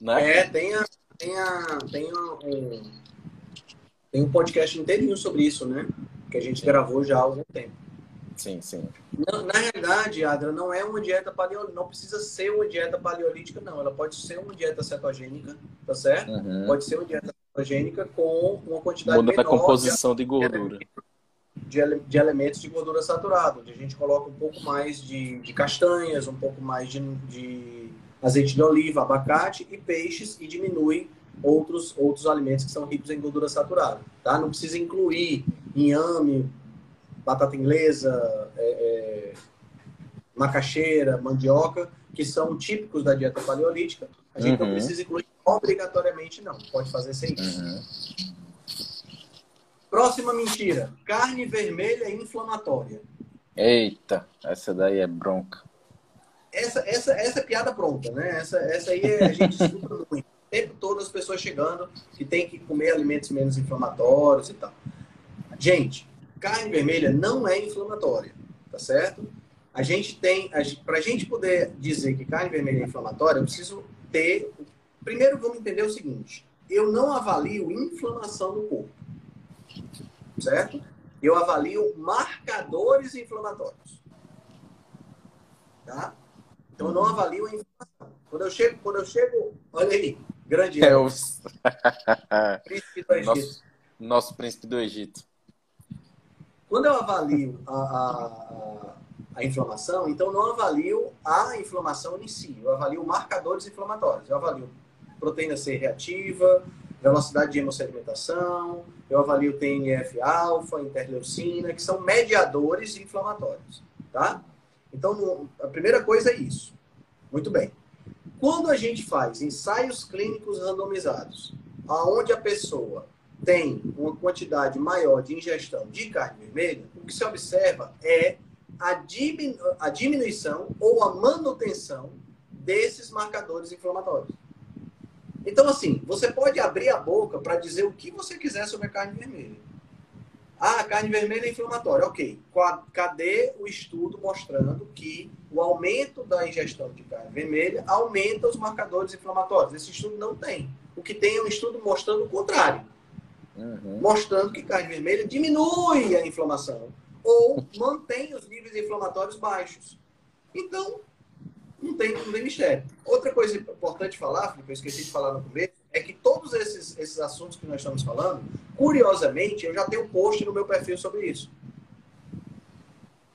Né? É, tem a, tem, a, tem, a, um, tem um podcast inteirinho sobre isso, né? Que a gente gravou já há algum tempo. Sim, sim. Na, na realidade, Adra, não é uma dieta paleolítica, não precisa ser uma dieta paleolítica, não. Ela pode ser uma dieta cetogênica, tá certo? Uhum. Pode ser uma dieta cetogênica com uma quantidade Muda menor a composição de, de gordura. De, de, elementos de gordura saturada, onde a gente coloca um pouco mais de, de castanhas, um pouco mais de azeite de oliva, abacate e peixes e diminui outros, outros alimentos que são ricos em gordura saturada. Tá? Não precisa incluir inhame, batata inglesa, é, é, macaxeira, mandioca, que são típicos da dieta paleolítica. A gente uhum. não precisa incluir obrigatoriamente, não. Pode fazer sem isso. Uhum. Próxima mentira. Carne vermelha é inflamatória. Eita, essa daí é bronca essa, essa, essa é piada pronta, né? Essa, essa aí a gente escuta muito. O tempo todo as pessoas chegando que tem que comer alimentos menos inflamatórios e tal. Gente, carne vermelha não é inflamatória, tá certo? A gente tem, para a gente poder dizer que carne vermelha é inflamatória, eu preciso ter. Primeiro, vamos entender o seguinte: eu não avalio inflamação no corpo, certo? Eu avalio marcadores inflamatórios, tá? Então eu não avalio a informação. Quando eu chego, quando eu chego, olha aí, grande é o... príncipe do Egito. Nosso, nosso, príncipe do Egito. Quando eu avalio a, a, a, inflamação, então não avalio a inflamação em si, eu avalio marcadores inflamatórios. Eu avalio proteína C reativa, velocidade de hemossedimentação, eu avalio TNF-alfa, interleucina, que são mediadores inflamatórios, tá? Então, a primeira coisa é isso. Muito bem. Quando a gente faz ensaios clínicos randomizados, aonde a pessoa tem uma quantidade maior de ingestão de carne vermelha, o que se observa é a, diminu a diminuição ou a manutenção desses marcadores inflamatórios. Então, assim, você pode abrir a boca para dizer o que você quiser sobre a carne vermelha. Ah, a carne vermelha é inflamatória. Ok. Cadê o estudo mostrando que o aumento da ingestão de carne vermelha aumenta os marcadores inflamatórios? Esse estudo não tem. O que tem é um estudo mostrando o contrário. Uhum. Mostrando que carne vermelha diminui a inflamação ou mantém os níveis inflamatórios baixos. Então, não tem, não tem mistério. Outra coisa importante falar, Felipe, eu esqueci de falar no começo, é que todos esses, esses assuntos que nós estamos falando, curiosamente, eu já tenho um post no meu perfil sobre isso.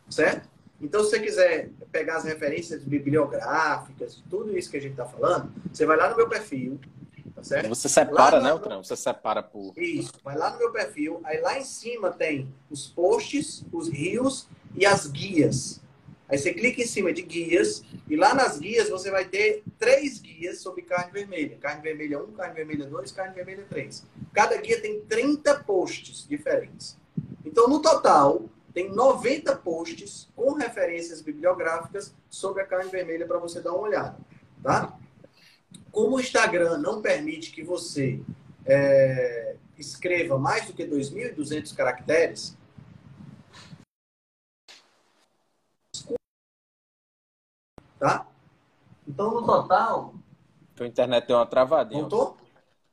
Certo? Então, se você quiser pegar as referências bibliográficas, tudo isso que a gente está falando, você vai lá no meu perfil, tá certo? Você separa, né, Altran? Você separa por... Isso, vai lá no meu perfil, aí lá em cima tem os posts, os rios e as guias. Aí você clica em cima de guias e lá nas guias você vai ter três guias sobre carne vermelha. Carne vermelha 1, carne vermelha 2, carne vermelha 3. Cada guia tem 30 posts diferentes. Então, no total, tem 90 posts com referências bibliográficas sobre a carne vermelha para você dar uma olhada. Tá? Como o Instagram não permite que você é, escreva mais do que 2.200 caracteres, tá? Então, no total... Tua internet deu uma travadinha. Voltou?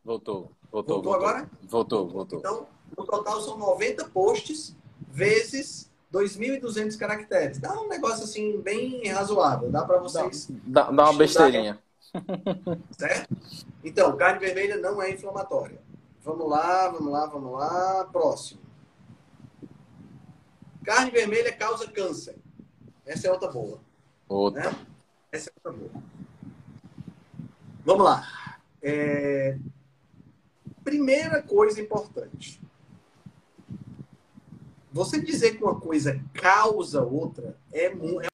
Voltou. Voltou, voltou, agora? Voltou, voltou. Então, no total são 90 posts vezes 2.200 caracteres. Dá um negócio assim bem razoável. Dá para vocês. Dá, dá uma besteirinha. Certo? Então, carne vermelha não é inflamatória. Vamos lá, vamos lá, vamos lá. Próximo. Carne vermelha causa câncer. Essa é outra boa. Outra. Né? Essa é. Vamos lá. É... Primeira coisa importante. Você dizer que uma coisa causa outra é, é...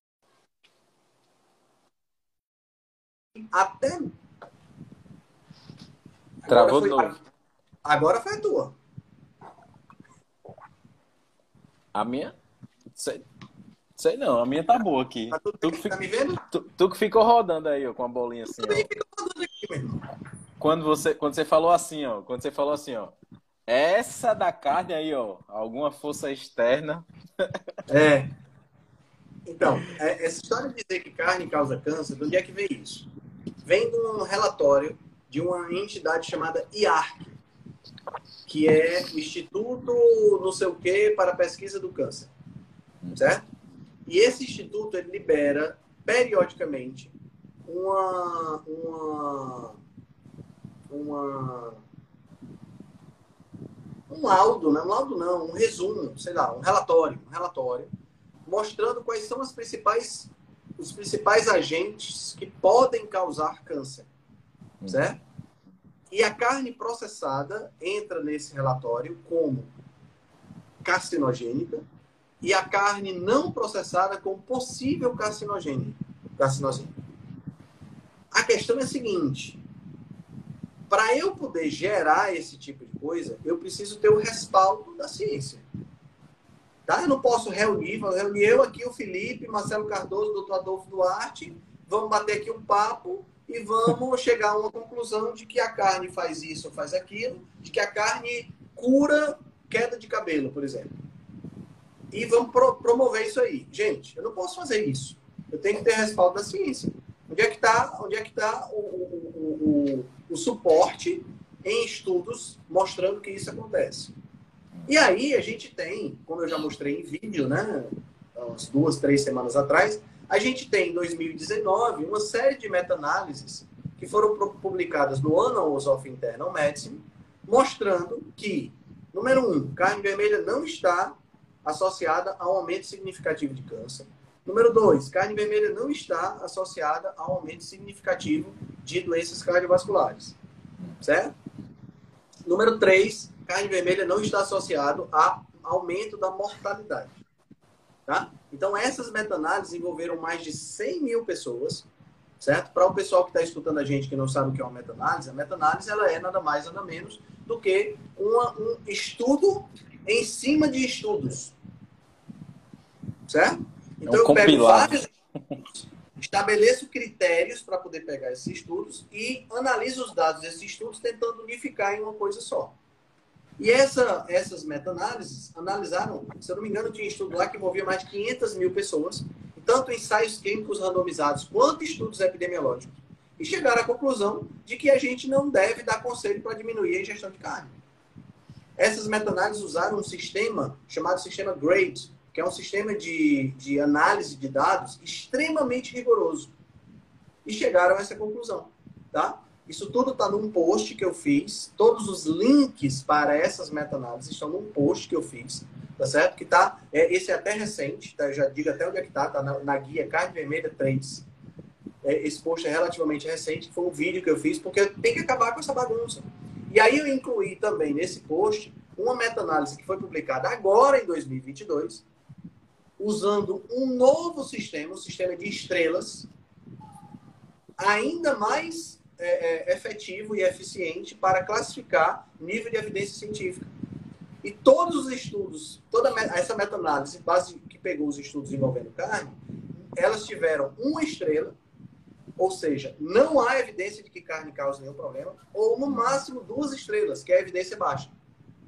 até Travou foi, novo. Agora foi a tua. A minha? Sei, sei não, a minha tá boa aqui. Tá tu, que fica, tá me vendo? Tu, tu, que ficou rodando aí, ó, com a bolinha assim. Aqui, quando você, quando você falou assim, ó, quando você falou assim, ó, essa da carne aí, ó, alguma força externa. É. Então, é, essa história de dizer que carne causa câncer, de onde é que vem isso? Vem de um relatório de uma entidade chamada IARC, que é o Instituto não sei o que para a pesquisa do câncer, certo? E esse instituto ele libera periodicamente uma uma uma um laudo, não é um laudo não, um resumo, sei lá, um relatório, um relatório mostrando quais são as principais os principais agentes que podem causar câncer, certo? E a carne processada entra nesse relatório como carcinogênica e a carne não processada como possível carcinogênica. carcinogênica. A questão é a seguinte: para eu poder gerar esse tipo de coisa, eu preciso ter o respaldo da ciência. Tá? Eu não posso reunir, reunir eu aqui, o Felipe, Marcelo Cardoso, doutor Adolfo Duarte, vamos bater aqui um papo e vamos chegar a uma conclusão de que a carne faz isso ou faz aquilo, de que a carne cura queda de cabelo, por exemplo. E vamos pro promover isso aí. Gente, eu não posso fazer isso. Eu tenho que ter respaldo da ciência. Onde é que está onde é que tá o, o, o, o suporte em estudos mostrando que isso acontece? E aí a gente tem, como eu já mostrei em vídeo, né, umas duas, três semanas atrás, a gente tem em 2019 uma série de meta-análises que foram publicadas no Annals of Internal Medicine, mostrando que, número um, carne vermelha não está associada a um aumento significativo de câncer. Número dois, carne vermelha não está associada a um aumento significativo de doenças cardiovasculares. Certo? Número três, carne vermelha não está associado a aumento da mortalidade. Tá? Então, essas meta-análises envolveram mais de 100 mil pessoas, certo? Para o pessoal que está escutando a gente que não sabe o que é uma meta-análise, a meta-análise ela é nada mais, nada menos do que uma, um estudo em cima de estudos, certo? Então, é um eu pego vários estabeleço critérios para poder pegar esses estudos e analiso os dados desses estudos tentando unificar em uma coisa só. E essa, essas meta-análises analisaram, se eu não me engano, tinha um estudo lá que envolvia mais de 500 mil pessoas, tanto ensaios clínicos randomizados quanto estudos epidemiológicos, e chegaram à conclusão de que a gente não deve dar conselho para diminuir a ingestão de carne. Essas meta-análises usaram um sistema chamado sistema GRADE, que é um sistema de, de análise de dados extremamente rigoroso. E chegaram a essa conclusão. Tá? Isso tudo está num post que eu fiz. Todos os links para essas meta-análises estão num post que eu fiz, tá certo? Que tá, é, esse é até recente, tá? Eu já digo até onde é que tá, tá na, na guia Carne Vermelha 3. É, esse post é relativamente recente, foi um vídeo que eu fiz, porque tem que acabar com essa bagunça. E aí eu incluí também nesse post uma meta-análise que foi publicada agora em 2022, usando um novo sistema, um sistema de estrelas, ainda mais é, é, efetivo e eficiente para classificar nível de evidência científica. E todos os estudos, toda essa meta-análise, base que pegou os estudos envolvendo carne, elas tiveram uma estrela, ou seja, não há evidência de que carne causa nenhum problema, ou no máximo duas estrelas, que é a evidência baixa.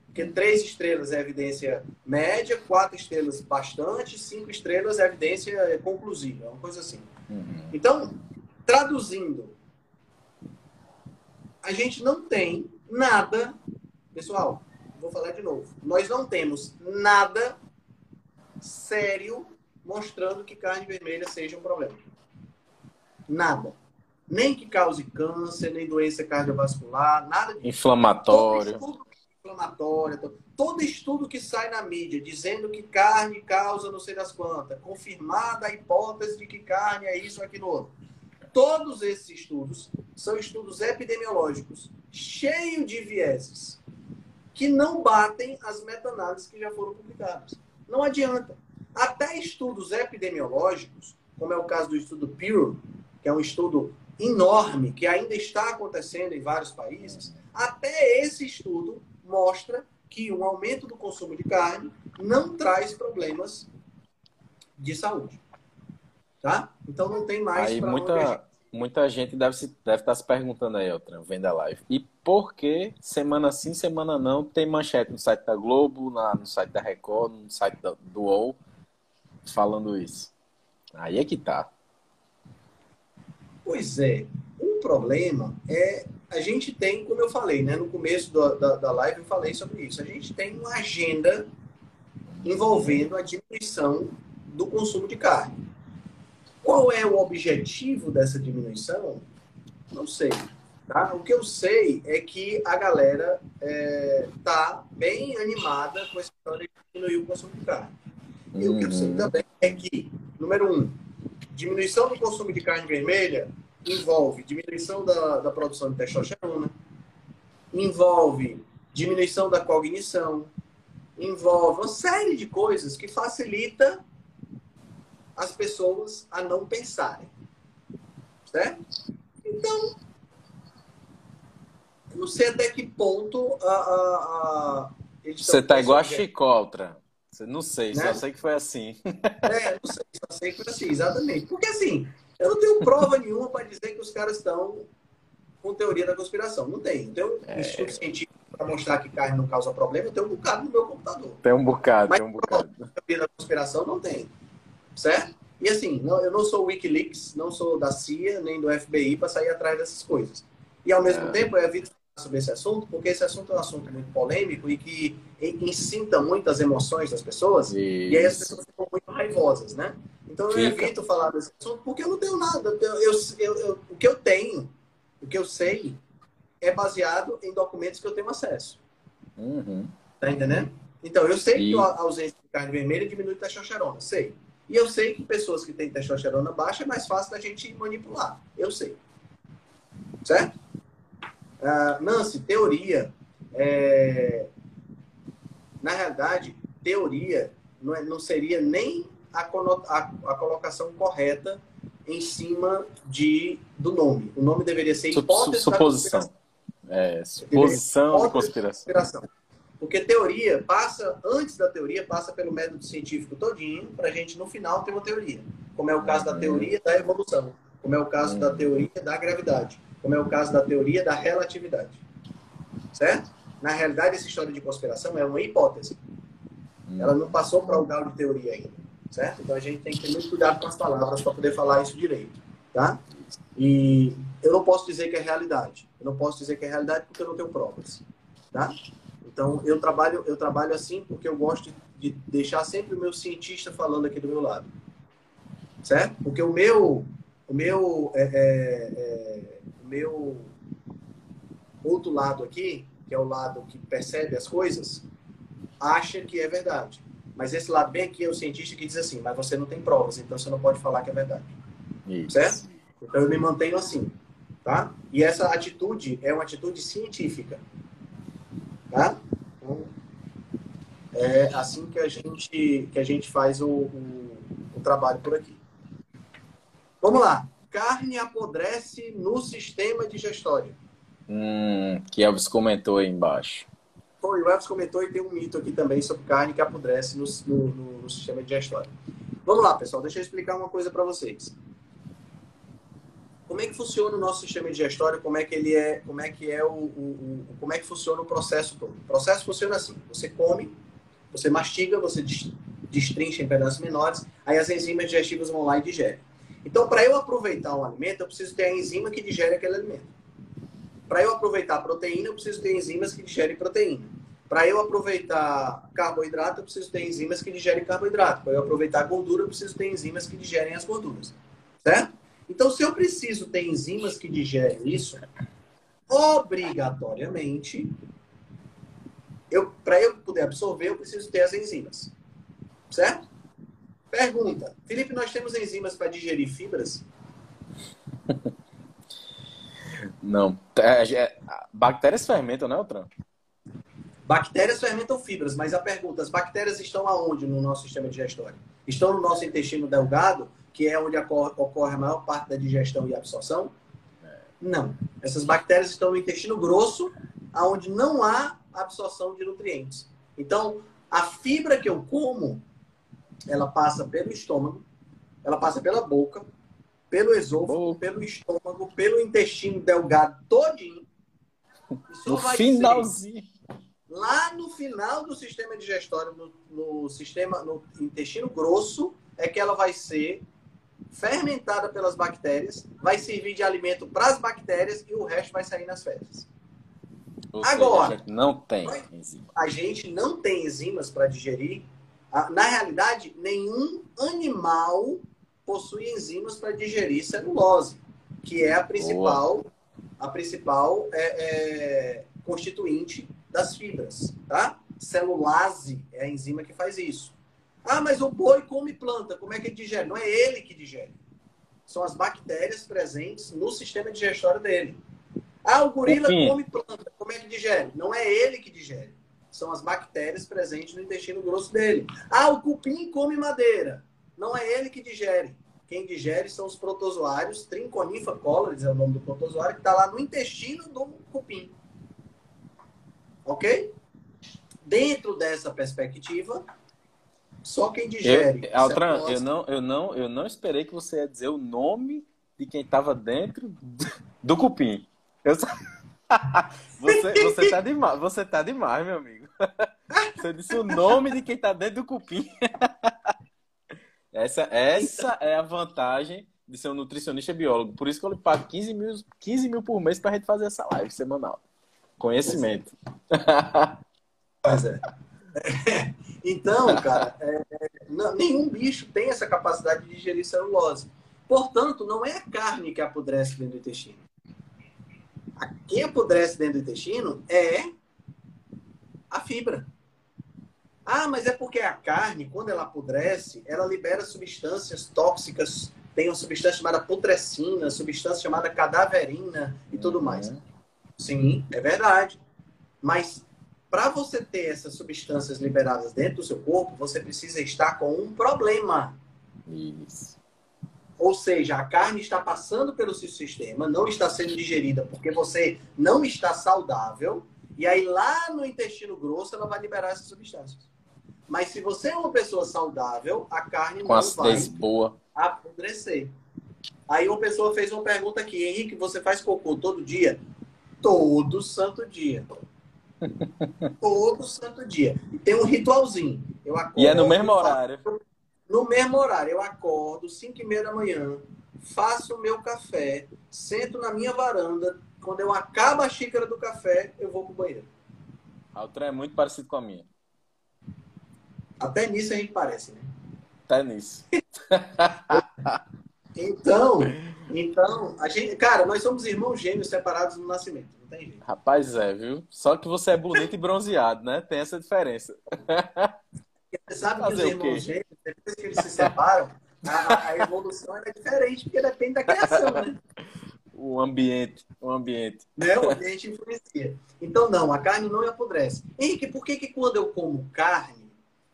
Porque três estrelas é evidência média, quatro estrelas bastante, cinco estrelas é evidência conclusiva, uma coisa assim. Uhum. Então, traduzindo a gente não tem nada, pessoal, vou falar de novo, nós não temos nada sério mostrando que carne vermelha seja um problema. Nada. Nem que cause câncer, nem doença cardiovascular, nada disso. Inflamatório. Todo estudo, inflamatória. Todo estudo que sai na mídia dizendo que carne causa não sei das quantas, confirmada a hipótese de que carne é isso, aquilo, outro. Todos esses estudos são estudos epidemiológicos, cheios de vieses, que não batem as meta-análises que já foram publicadas. Não adianta. Até estudos epidemiológicos, como é o caso do estudo Pew, que é um estudo enorme que ainda está acontecendo em vários países, até esse estudo mostra que um aumento do consumo de carne não traz problemas de saúde. Tá? Então não tem mais Aí muita, muita gente deve, se, deve estar se perguntando aí, Otran, vendo a live. E por que semana sim, semana não tem manchete no site da Globo, na, no site da Record, no site da, do UOL, falando isso? Aí é que tá. Pois é. Um problema é a gente tem, como eu falei, né, no começo do, da, da live eu falei sobre isso, a gente tem uma agenda envolvendo a diminuição do consumo de carne. Qual é o objetivo dessa diminuição? Não sei. Tá? O que eu sei é que a galera está é, tá bem animada com essa história de diminuir o consumo de carne. E uhum. o que eu sei uhum. também é que, número um, diminuição do consumo de carne vermelha envolve diminuição da, da produção de testosterona, envolve diminuição da cognição, envolve uma série de coisas que facilita as pessoas a não pensarem. Certo? Então, não sei até que ponto a. a, a Você tá igual a Chicotra. Não sei, né? só sei que foi assim. É, não sei, só sei que foi assim, exatamente. Porque assim, eu não tenho prova nenhuma para dizer que os caras estão com teoria da conspiração. Não tem. Não tem um é... estudo científico para mostrar que carne não causa problema. Eu tenho um bocado no meu computador. Tem um bocado, Mas, tem um bocado. Teoria da conspiração não tem. Certo? E assim, não, eu não sou Wikileaks, não sou da CIA, nem do FBI para sair atrás dessas coisas. E ao mesmo é. tempo eu evito sobre esse assunto, porque esse assunto é um assunto muito polêmico e que incita muitas emoções das pessoas. Isso. E aí as pessoas ficam muito raivosas, né? Então eu Fica. evito falar desse assunto porque eu não tenho nada. Eu, eu, eu, o que eu tenho, o que eu sei, é baseado em documentos que eu tenho acesso. Uhum. Tá entendendo? Então, eu sei e... que a ausência de carne vermelha diminui testosterona, sei. E eu sei que pessoas que têm testosterona baixa é mais fácil da gente manipular. Eu sei. Certo? Uh, Nancy, teoria. É... Na realidade, teoria não, é, não seria nem a, a, a colocação correta em cima de, do nome. O nome deveria ser hipótese Suposição. É, suposição de conspiração. conspiração. Porque teoria passa, antes da teoria, passa pelo método científico todinho, para a gente, no final, ter uma teoria. Como é o caso da teoria da evolução, como é o caso da teoria da gravidade, como é o caso da teoria da relatividade. Certo? Na realidade, essa história de conspiração é uma hipótese. Ela não passou para o grau de teoria ainda certo? Então a gente tem que ter muito cuidado com as palavras para poder falar isso direito, tá? E eu não posso dizer que é realidade. Eu não posso dizer que é realidade porque eu não tenho provas, tá? Então eu trabalho eu trabalho assim porque eu gosto de deixar sempre o meu cientista falando aqui do meu lado, certo? Porque o meu o meu é, é, é, meu outro lado aqui, que é o lado que percebe as coisas, acha que é verdade. Mas esse lado bem aqui é o cientista que diz assim, mas você não tem provas, então você não pode falar que é verdade. Isso. Certo? Então eu me mantenho assim, tá? E essa atitude é uma atitude científica, tá? Então, é assim que a gente que a gente faz o, o, o trabalho por aqui. Vamos lá. Carne apodrece no sistema digestório. Hum, que Elvis comentou aí embaixo. Foi, o Elvis comentou e tem um mito aqui também sobre carne que apodrece no, no, no sistema digestório. Vamos lá, pessoal, deixa eu explicar uma coisa para vocês. Como é que funciona o nosso sistema digestório? Como é que ele é? Como é que é o, o, o como é que funciona o processo todo? O processo funciona assim: você come, você mastiga, você destrincha em pedaços menores, aí as enzimas digestivas vão lá e digerem. Então, para eu aproveitar um alimento, eu preciso ter a enzima que digere aquele alimento. Para eu aproveitar proteína, eu preciso ter enzimas que digerem proteína. Para eu aproveitar carboidrato, eu preciso ter enzimas que digerem carboidrato. Para eu aproveitar gordura, eu preciso ter enzimas que digerem as gorduras. Certo? Então, se eu preciso ter enzimas que digerem isso, obrigatoriamente eu para eu poder absorver, eu preciso ter as enzimas. Certo? Pergunta: Felipe, nós temos enzimas para digerir fibras? Não. É, é, bactérias fermentam, né, Otran? Bactérias fermentam fibras, mas a pergunta: as bactérias estão aonde no nosso sistema digestório? Estão no nosso intestino delgado, que é onde ocorre a maior parte da digestão e absorção? Não. Essas bactérias estão no intestino grosso, aonde não há absorção de nutrientes. Então, a fibra que eu como, ela passa pelo estômago, ela passa pela boca, pelo esôfago, pelo estômago, pelo intestino delgado todinho. no finalzinho. Lá no final do sistema digestório, no, no, sistema, no intestino grosso, é que ela vai ser fermentada pelas bactérias, vai servir de alimento para as bactérias e o resto vai sair nas fezes. Ou Agora, seja, não tem. A gente não tem enzimas para digerir. Na realidade, nenhum animal possui enzimas para digerir celulose, que é a principal, a principal é, é, constituinte das fibras, tá? Celulase é a enzima que faz isso. Ah, mas o boi come planta, como é que ele digere? Não é ele que digere. São as bactérias presentes no sistema digestório dele. Ah, o gorila Enfim. come planta, como é que digere? Não é ele que digere. São as bactérias presentes no intestino grosso dele. Ah, o cupim come madeira. Não é ele que digere. Quem digere são os protozoários, Trinconifa colaris é o nome do protozoário, que está lá no intestino do cupim. Ok? Dentro dessa perspectiva, só quem digere. Eu, Altran, eu, não, eu, não, eu não esperei que você ia dizer o nome de quem estava dentro do cupim. Eu... você, você, tá demais, você tá demais, meu amigo. Você disse o nome de quem está dentro do cupim. Essa, essa é a vantagem de ser um nutricionista biólogo. Por isso que eu lhe pago 15 mil, 15 mil por mês para a gente fazer essa live semanal. Conhecimento. Pois é. Então, cara, é, não, nenhum bicho tem essa capacidade de digerir celulose. Portanto, não é a carne que apodrece dentro do intestino. Quem apodrece dentro do intestino é a fibra. Ah, mas é porque a carne, quando ela apodrece, ela libera substâncias tóxicas. Tem uma substância chamada putrescina, substância chamada cadaverina e tudo mais. Uhum. Sim, é verdade. Mas para você ter essas substâncias liberadas dentro do seu corpo, você precisa estar com um problema. Isso. Ou seja, a carne está passando pelo seu sistema, não está sendo digerida porque você não está saudável, e aí lá no intestino grosso ela vai liberar essas substâncias. Mas se você é uma pessoa saudável, a carne Com não vai boa. apodrecer. Aí uma pessoa fez uma pergunta aqui, Henrique, você faz cocô todo dia? Todo santo dia. Todo santo dia. E tem um ritualzinho. Eu acordo, e é no mesmo horário. No mesmo horário. Eu acordo, 5 e meia da manhã, faço o meu café, sento na minha varanda. Quando eu acabo a xícara do café, eu vou pro banheiro. A outra é muito parecido com a minha. Até nisso a gente parece, né? Até nisso. então, então, a gente, cara, nós somos irmãos gêmeos separados no nascimento tem jeito. Rapaz, é, viu? Só que você é bonito e bronzeado, né? Tem essa diferença. Você sabe Fazer que os irmãos gêmeos, depois que eles se separam, a, a evolução é diferente, porque depende da criação, né? O ambiente, o ambiente. Né? O ambiente influencia. Então, não, a carne não apodrece. Henrique, por que, que quando eu como carne,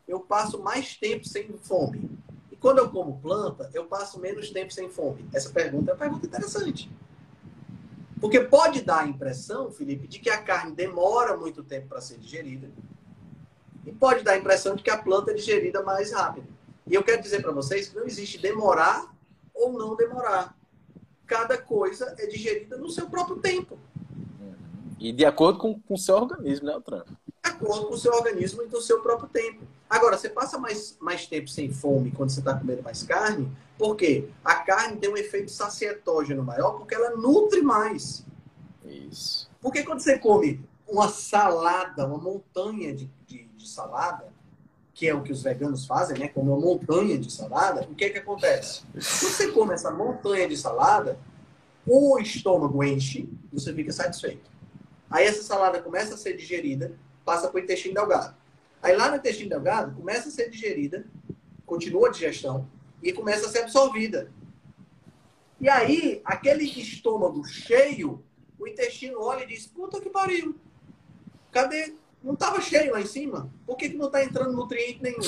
eu passo mais tempo sem fome? E quando eu como planta, eu passo menos tempo sem fome? Essa pergunta é uma pergunta interessante. Porque pode dar a impressão, Felipe, de que a carne demora muito tempo para ser digerida. E pode dar a impressão de que a planta é digerida mais rápido. E eu quero dizer para vocês que não existe demorar ou não demorar. Cada coisa é digerida no seu próprio tempo. E de acordo com o seu organismo, né, Altran? De acordo com o seu organismo e do seu próprio tempo. Agora, você passa mais, mais tempo sem fome quando você está comendo mais carne, por quê? A carne tem um efeito sacietógeno maior porque ela nutre mais. Isso. Porque quando você come uma salada, uma montanha de, de, de salada, que é o que os veganos fazem, né? Como uma montanha de salada, o que é que acontece? Você come essa montanha de salada, o estômago enche, você fica satisfeito. Aí essa salada começa a ser digerida, passa para o intestino delgado. Aí lá no intestino delgado começa a ser digerida, continua a digestão e começa a ser absorvida. E aí, aquele estômago cheio, o intestino olha e diz: Puta que pariu, cadê? Não estava cheio lá em cima? Por que, que não está entrando nutriente nenhum?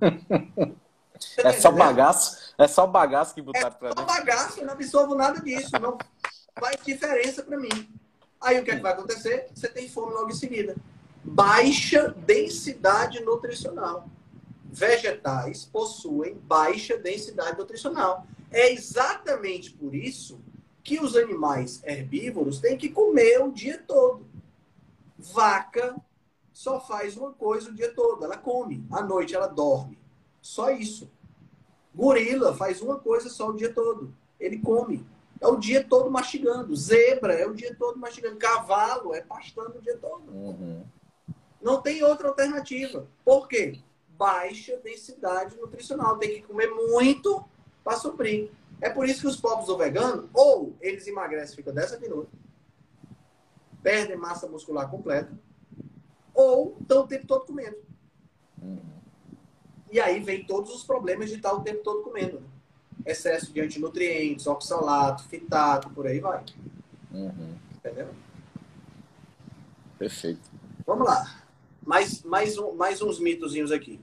é só bagaço? É só bagaço que botaram é para dentro? É só bagaço, eu não absorvo nada disso. Não faz diferença para mim. Aí o que, é que vai acontecer? Você tem fome logo em seguida. Baixa densidade nutricional. Vegetais possuem baixa densidade nutricional. É exatamente por isso que os animais herbívoros têm que comer o dia todo. Vaca só faz uma coisa o dia todo, ela come. À noite ela dorme. Só isso. Gorila faz uma coisa só o dia todo. Ele come. É o dia todo mastigando. Zebra é o dia todo mastigando. Cavalo é pastando o dia todo. Uhum. Não tem outra alternativa. Por quê? Baixa densidade nutricional. Tem que comer muito para suprir. É por isso que os pobres ou veganos, ou eles emagrecem, ficam 10 minutos, perdem massa muscular completa, ou estão o tempo todo comendo. Uhum. E aí vem todos os problemas de estar o tempo todo comendo. Né? Excesso de antinutrientes, oxalato, fitato, por aí vai. Uhum. Entendeu? Perfeito. Vamos lá. Mais, mais, um, mais uns mitozinhos aqui.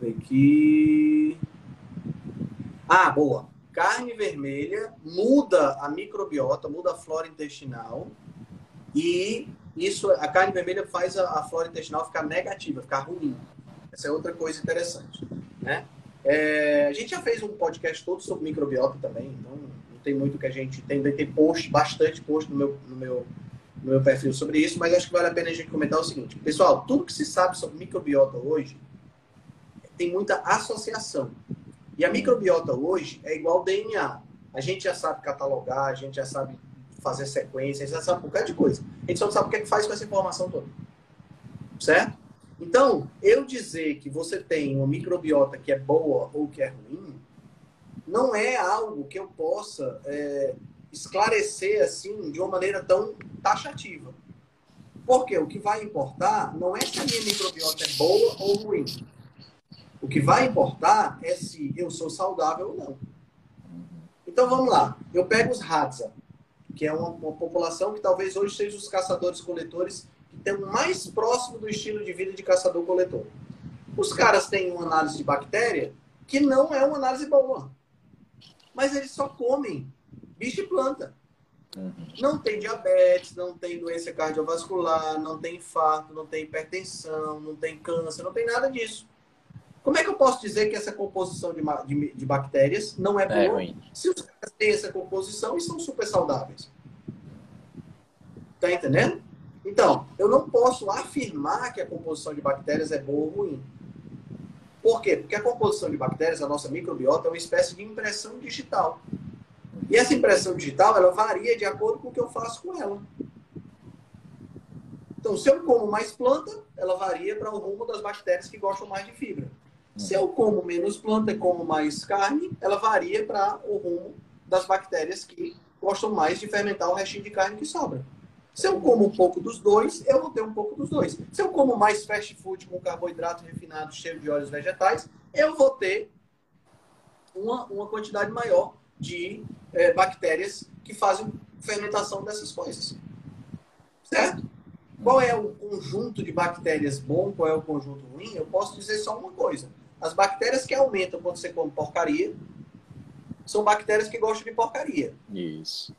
Eu ver aqui. Ah, boa. Carne vermelha muda a microbiota, muda a flora intestinal e isso, a carne vermelha faz a, a flora intestinal ficar negativa, ficar ruim. Essa é outra coisa interessante, né? É, a gente já fez um podcast todo sobre microbiota também, então não tem muito que a gente tem, tem post, bastante post no meu, no meu, no meu perfil sobre isso, mas acho que vale a pena a gente comentar o seguinte, pessoal, tudo que se sabe sobre microbiota hoje tem muita associação. E a microbiota hoje é igual DNA. A gente já sabe catalogar, a gente já sabe fazer sequência, a gente já sabe um bocado de coisa. A gente só não sabe o que, é que faz com essa informação toda. Certo? Então, eu dizer que você tem uma microbiota que é boa ou que é ruim, não é algo que eu possa é, esclarecer assim de uma maneira tão taxativa. Porque o que vai importar não é se a minha microbiota é boa ou ruim. O que vai importar é se eu sou saudável ou não. Então vamos lá. Eu pego os Hadza, que é uma, uma população que talvez hoje seja os caçadores-coletores que estão mais próximo do estilo de vida de caçador-coletor. Os caras têm uma análise de bactéria que não é uma análise boa. Mas eles só comem bicho e planta. Não tem diabetes, não tem doença cardiovascular, não tem infarto, não tem hipertensão, não tem câncer, não tem nada disso. Como é que eu posso dizer que essa composição de, de, de bactérias não é, é boa? É se os caras têm essa composição e são super saudáveis. Tá entendendo? Então, eu não posso afirmar que a composição de bactérias é boa ou ruim. Por quê? Porque a composição de bactérias, a nossa microbiota, é uma espécie de impressão digital. E essa impressão digital, ela varia de acordo com o que eu faço com ela. Então, se eu como mais planta, ela varia para o rumo das bactérias que gostam mais de fibra. Se eu como menos planta e como mais carne, ela varia para o rumo das bactérias que gostam mais de fermentar o restinho de carne que sobra. Se eu como um pouco dos dois, eu vou ter um pouco dos dois. Se eu como mais fast food com carboidrato refinado cheio de óleos vegetais, eu vou ter uma, uma quantidade maior de é, bactérias que fazem fermentação dessas coisas. Certo? Qual é o conjunto de bactérias bom, qual é o conjunto ruim? Eu posso dizer só uma coisa. As bactérias que aumentam quando você come porcaria são bactérias que gostam de porcaria. Isso.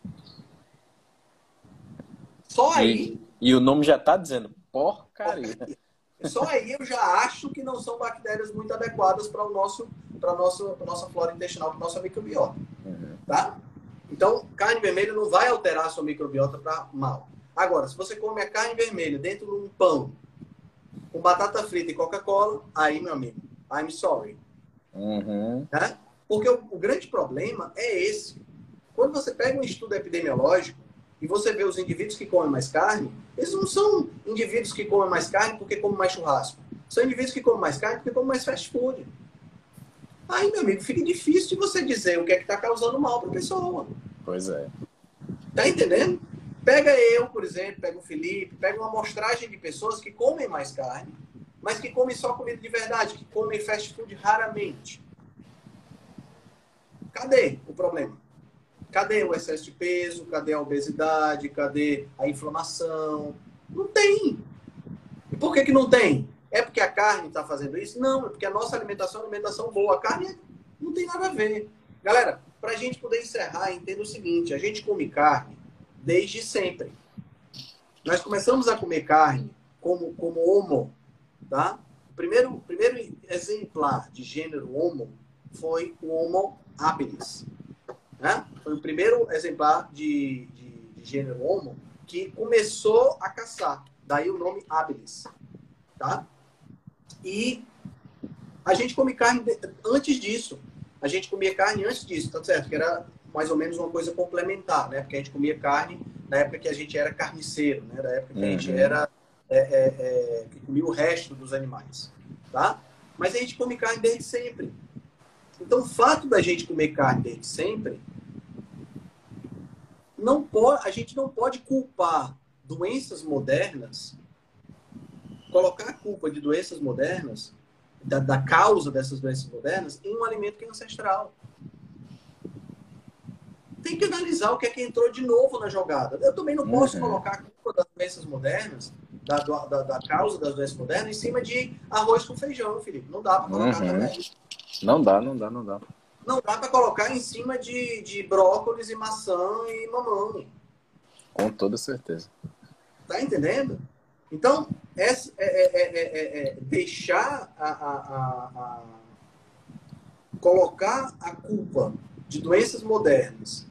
Só aí. E, e o nome já está dizendo porcaria. porcaria. Só aí eu já acho que não são bactérias muito adequadas para o nosso, para nossa, para nossa flora intestinal, para a nossa microbiota, uhum. tá? Então, carne vermelha não vai alterar a sua microbiota para mal. Agora, se você come a carne vermelha dentro de um pão com batata frita e Coca-Cola, aí, meu amigo, I'm sorry. Uhum. Né? Porque o, o, grande problema é esse. Quando você pega um estudo epidemiológico e você vê os indivíduos que comem mais carne, eles não são indivíduos que comem mais carne porque comem mais churrasco. São indivíduos que comem mais carne porque comem mais fast food. Aí, meu amigo, fica difícil de você dizer o que é que está causando mal para a pessoa. Pois é. Tá entendendo? Pega eu, por exemplo, pega o Felipe, pega uma amostragem de pessoas que comem mais carne, mas que comem só comida de verdade, que comem fast food raramente. Cadê o problema? Cadê o excesso de peso? Cadê a obesidade? Cadê a inflamação? Não tem. E por que, que não tem? É porque a carne está fazendo isso? Não, é porque a nossa alimentação é uma alimentação boa. A carne não tem nada a ver. Galera, para a gente poder encerrar, entenda o seguinte: a gente come carne desde sempre. Nós começamos a comer carne como, como homo, tá? O primeiro, primeiro exemplar de gênero homo foi o homo habilis. Né? Foi o primeiro exemplar de, de, de gênero homo que começou a caçar. Daí o nome habilis. Tá? E a gente come carne antes disso. A gente comia carne antes disso, tá certo? Que era mais ou menos uma coisa complementar, né? Porque a gente comia carne na época que a gente era carniceiro, né? Da época que a gente uhum. era é, é, é, que comia o resto dos animais, tá? Mas a gente come carne desde sempre. Então, o fato da gente comer carne desde sempre, não pode, a gente não pode culpar doenças modernas, colocar a culpa de doenças modernas, da, da causa dessas doenças modernas, em um alimento que é ancestral tem que analisar o que é que entrou de novo na jogada. Eu também não posso uhum. colocar a culpa das doenças modernas, da, da, da, causa das doenças modernas, em cima de arroz com feijão, Felipe. Não dá para colocar uhum. também. Não dá, não dá, não dá. Não dá para colocar em cima de, de brócolis e maçã e mamão. Com toda certeza. Tá entendendo? Então, é, é, é, é deixar a, a, a, a, colocar a culpa de doenças modernas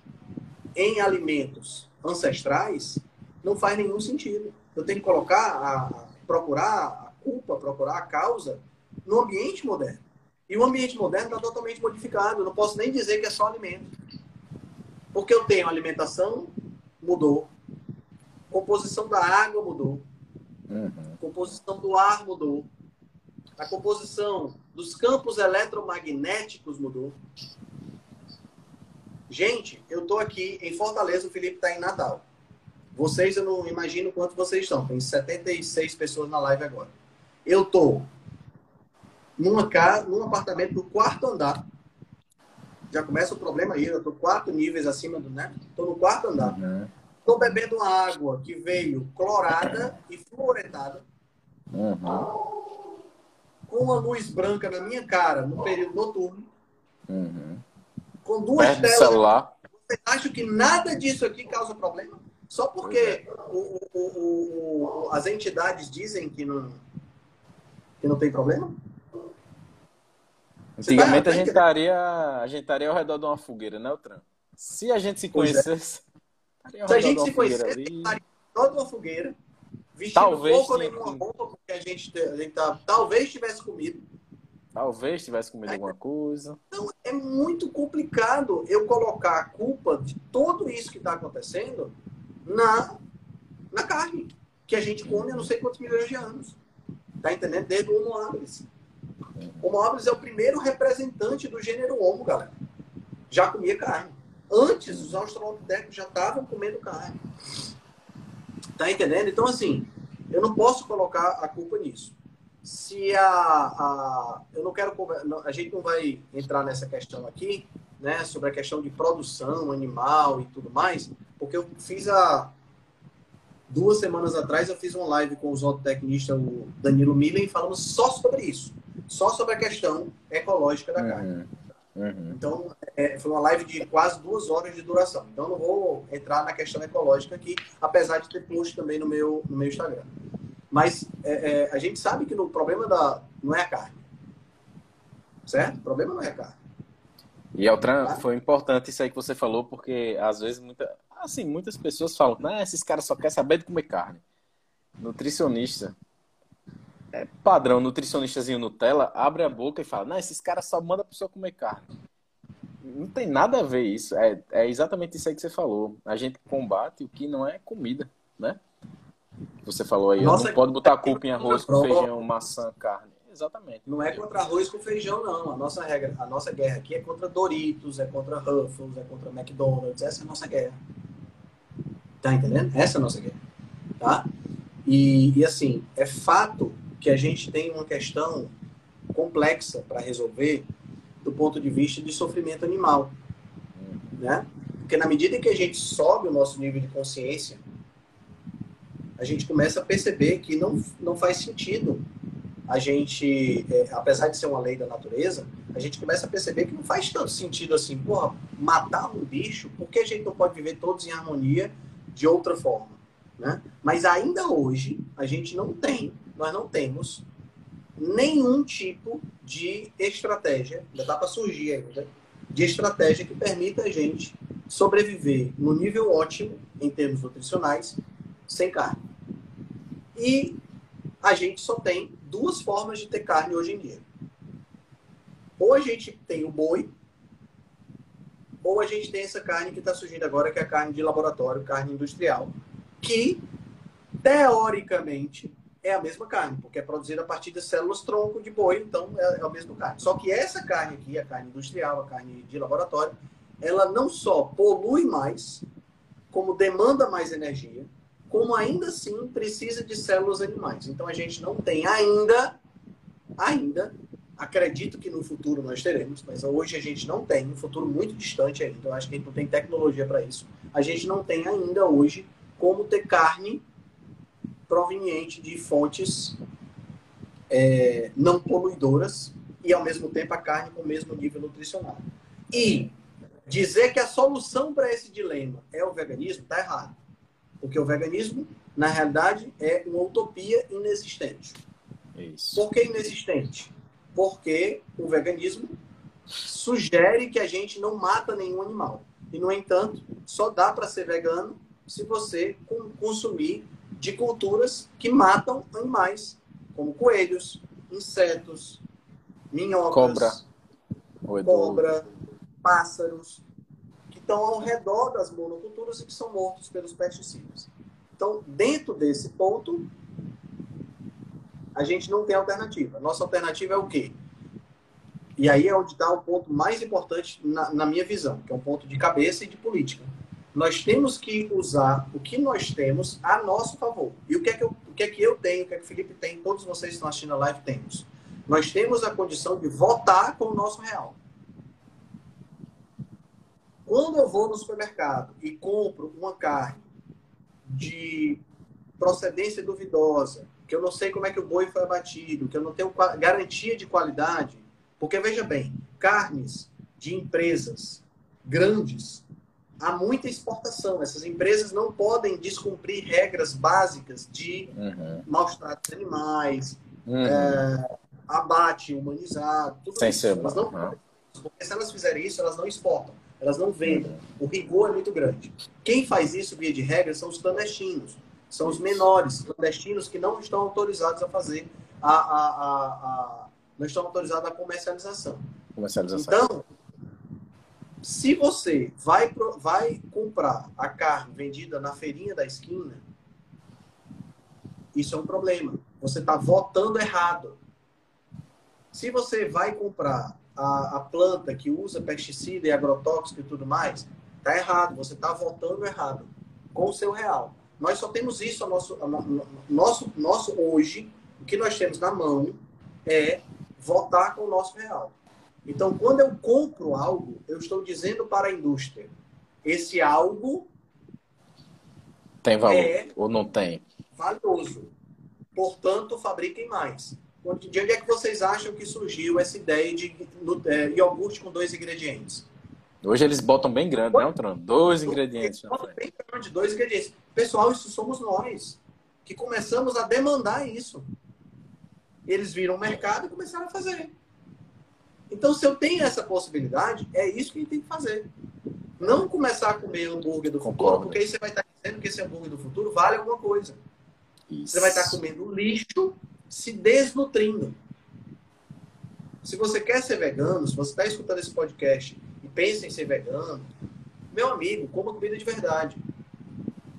em alimentos ancestrais não faz nenhum sentido. Eu tenho que colocar, a, procurar a culpa, procurar a causa no ambiente moderno. E o ambiente moderno está totalmente modificado. Eu não posso nem dizer que é só alimento. Porque eu tenho alimentação, mudou. Composição da água mudou. Uhum. Composição do ar mudou. A composição dos campos eletromagnéticos mudou. Gente, eu tô aqui em Fortaleza, o Felipe tá em Natal. Vocês, eu não imagino quanto vocês estão. Tem 76 pessoas na live agora. Eu tô numa casa, num apartamento no quarto andar. Já começa o problema aí. Eu tô quatro níveis acima do, né? Tô no quarto andar. Uhum. Tô bebendo água que veio clorada e fluoretada. Uhum. Com uma luz branca na minha cara no período noturno. Uhum com duas Perde telas. celular. Você acha que nada disso aqui causa problema? Só porque é. o, o, o, as entidades dizem que não, que não tem problema? Antigamente tá, a, gente estaria, a gente estaria ao redor de uma fogueira, né, Tran? Se a gente se é. conhecesse. É. Se a gente se conhecesse, estaria ao redor de uma fogueira, vestindo talvez pouco ou nenhuma roupa, porque a gente, a gente tá, talvez tivesse comido. Talvez tivesse comido alguma coisa. Então, é muito complicado eu colocar a culpa de tudo isso que está acontecendo na, na carne, que a gente come há não sei quantos milhões de anos. Tá entendendo? Desde o Homo habilis. O Homo habilis é o primeiro representante do gênero Homo, galera. Já comia carne. Antes, os australopitecos já estavam comendo carne. Tá entendendo? Então, assim, eu não posso colocar a culpa nisso se a, a eu não quero a gente não vai entrar nessa questão aqui, né, sobre a questão de produção animal e tudo mais, porque eu fiz a duas semanas atrás eu fiz uma live com o zootecnista o Danilo Millen falando só sobre isso, só sobre a questão ecológica da carne. Uhum. Uhum. Então, é, foi uma live de quase duas horas de duração. Então, não vou entrar na questão ecológica aqui, apesar de ter post também no meu, no meu Instagram. Mas é, é, a gente sabe que o problema da, não é a carne. Certo? O problema não é a carne. E Altran, tá? foi importante isso aí que você falou, porque às vezes muita, assim, muitas pessoas falam, né, esses caras só querem saber de comer carne. Nutricionista, é padrão, nutricionistazinho Nutella, abre a boca e fala, não, esses caras só mandam a pessoa comer carne. Não tem nada a ver isso. É, é exatamente isso aí que você falou. A gente combate o que não é comida, né? Você falou aí, Nossa, não pode botar culpa em arroz com feijão, maçã, carne. exatamente. Não é contra arroz com feijão, não. A nossa regra, a nossa guerra aqui é contra Doritos, é contra Ruffles, é contra McDonald's. Essa é a nossa guerra. Tá entendendo? Essa é a nossa guerra. Tá? E, e assim, é fato que a gente tem uma questão complexa para resolver do ponto de vista de sofrimento animal. Né? Porque na medida em que a gente sobe o nosso nível de consciência, a gente começa a perceber que não, não faz sentido a gente, é, apesar de ser uma lei da natureza, a gente começa a perceber que não faz tanto sentido assim, porra, matar um bicho, por que a gente não pode viver todos em harmonia de outra forma? Né? Mas ainda hoje, a gente não tem, nós não temos nenhum tipo de estratégia, ainda dá para surgir ainda, de estratégia que permita a gente sobreviver no nível ótimo, em termos nutricionais, sem carne. E a gente só tem duas formas de ter carne hoje em dia. Ou a gente tem o boi, ou a gente tem essa carne que está surgindo agora, que é a carne de laboratório, carne industrial, que, teoricamente, é a mesma carne, porque é produzida a partir de células tronco de boi, então é, é a mesma carne. Só que essa carne aqui, a carne industrial, a carne de laboratório, ela não só polui mais, como demanda mais energia, como ainda assim precisa de células animais. Então a gente não tem ainda, ainda, acredito que no futuro nós teremos, mas hoje a gente não tem, um futuro muito distante ainda, então acho que a gente não tem tecnologia para isso. A gente não tem ainda hoje como ter carne proveniente de fontes é, não poluidoras e ao mesmo tempo a carne com o mesmo nível nutricional. E dizer que a solução para esse dilema é o veganismo está errado. Porque o veganismo, na realidade, é uma utopia inexistente. Isso. Por que inexistente? Porque o veganismo sugere que a gente não mata nenhum animal. E, no entanto, só dá para ser vegano se você consumir de culturas que matam animais, como coelhos, insetos, minhocas, cobra, cobra pássaros, estão ao redor das monoculturas e que são mortos pelos pesticidas. Então, dentro desse ponto, a gente não tem alternativa. Nossa alternativa é o quê? E aí é onde está o ponto mais importante na, na, minha visão, que é um ponto de cabeça e de política. Nós temos que usar o que nós temos a nosso favor. E o que é que eu, o que é que eu tenho, o que é que o Felipe tem, todos vocês que estão assistindo a live temos. Nós temos a condição de votar com o nosso real. Quando eu vou no supermercado e compro uma carne de procedência duvidosa, que eu não sei como é que o boi foi abatido, que eu não tenho garantia de qualidade, porque veja bem, carnes de empresas grandes, há muita exportação. Essas empresas não podem descumprir regras básicas de uhum. maus tratos animais, uhum. é, abate humanizado, tudo Sem isso. Ser, elas não, uhum. Porque se elas fizerem isso, elas não exportam. Elas não vendem. O rigor é muito grande. Quem faz isso, via de regra, são os clandestinos. São os menores clandestinos que não estão autorizados a fazer a, a, a, a não estão autorizados à comercialização. Comercialização. Então, se você vai, vai comprar a carne vendida na feirinha da esquina, isso é um problema. Você está votando errado. Se você vai comprar a, a planta que usa pesticida e agrotóxico e tudo mais, tá errado. Você está votando errado com o seu real. Nós só temos isso, a nosso, a nosso, nosso hoje, o que nós temos na mão é votar com o nosso real. Então, quando eu compro algo, eu estou dizendo para a indústria, esse algo tem valor é ou não tem? Valioso. Portanto, fabriquem mais. De onde é que vocês acham que surgiu essa ideia de é, iogurte com dois ingredientes? Hoje eles botam bem grande, né, Tron? Dois ingredientes. Bem grande, dois ingredientes. Pessoal, isso somos nós que começamos a demandar isso. Eles viram o mercado e começaram a fazer. Então, se eu tenho essa possibilidade, é isso que a gente tem que fazer. Não começar a comer hambúrguer do futuro, porque aí você vai estar dizendo que esse hambúrguer do futuro vale alguma coisa. Isso. Você vai estar comendo lixo se desnutrindo. Se você quer ser vegano, se você está escutando esse podcast e pensa em ser vegano, meu amigo, coma comida de verdade.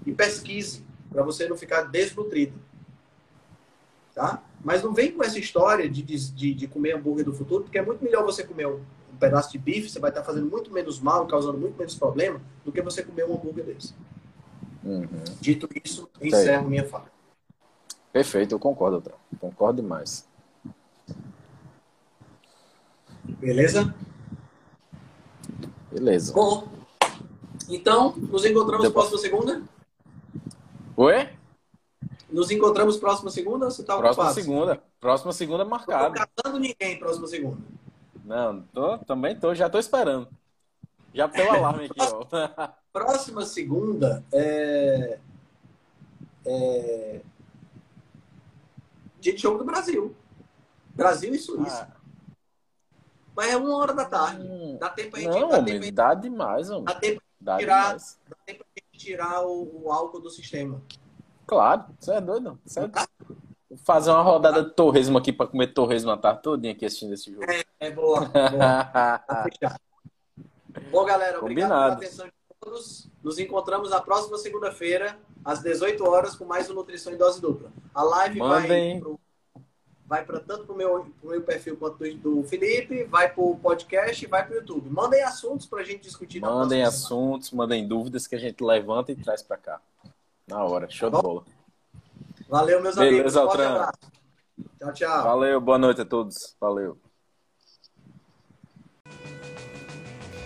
E pesquise para você não ficar desnutrido. Tá? Mas não vem com essa história de, de, de comer hambúrguer do futuro, porque é muito melhor você comer um, um pedaço de bife, você vai estar fazendo muito menos mal, causando muito menos problema, do que você comer um hambúrguer desse. Uhum. Dito isso, encerro minha fala. Perfeito, eu concordo, doutor. Concordo demais. Beleza? Beleza. Bom, então, nos encontramos Depois- próxima segunda? Oi? Nos encontramos próxima segunda ou você tá Próxima ocupado? segunda. Próxima segunda Não tô marcado. casando ninguém próxima segunda. Não, tô, também tô, já tô esperando. Já tem o alarme aqui, ó. Próxima segunda é. é... Dia de jogo do Brasil. Brasil e Suíça. Ah, Mas é uma hora da tarde. hum, Dá tempo a gente, não, dá tempo, dá demais, homem. dá tempo, tirar- demais. dá tempo a gente tirar o, o álcool do sistema. Claro, você é doido. Você é... Vou fazer uma rodada de torresmo aqui pra comer torresmo a tarde todinha aqui assistindo esse jogo. É boa. boa. Tá fechado. Bom, galera, obrigado pela Combinado. atenção de todos. Nos encontramos na próxima segunda-feira, às 18 horas, com mais um Nutrição em Dose Dupla. A live Mandem. vai para tanto pro meu, pro meu perfil quanto do, Felipe, vai pro podcast e vai pro YouTube. Mandem assuntos pra gente discutir Mandem próxima semana. assuntos, mandem dúvidas que a gente levanta e traz pra cá. Na hora, show de Tá bom? bola. Valeu, meus Beleza, amigos. Abraço. Tchau, tchau. Valeu, boa noite a todos. Valeu.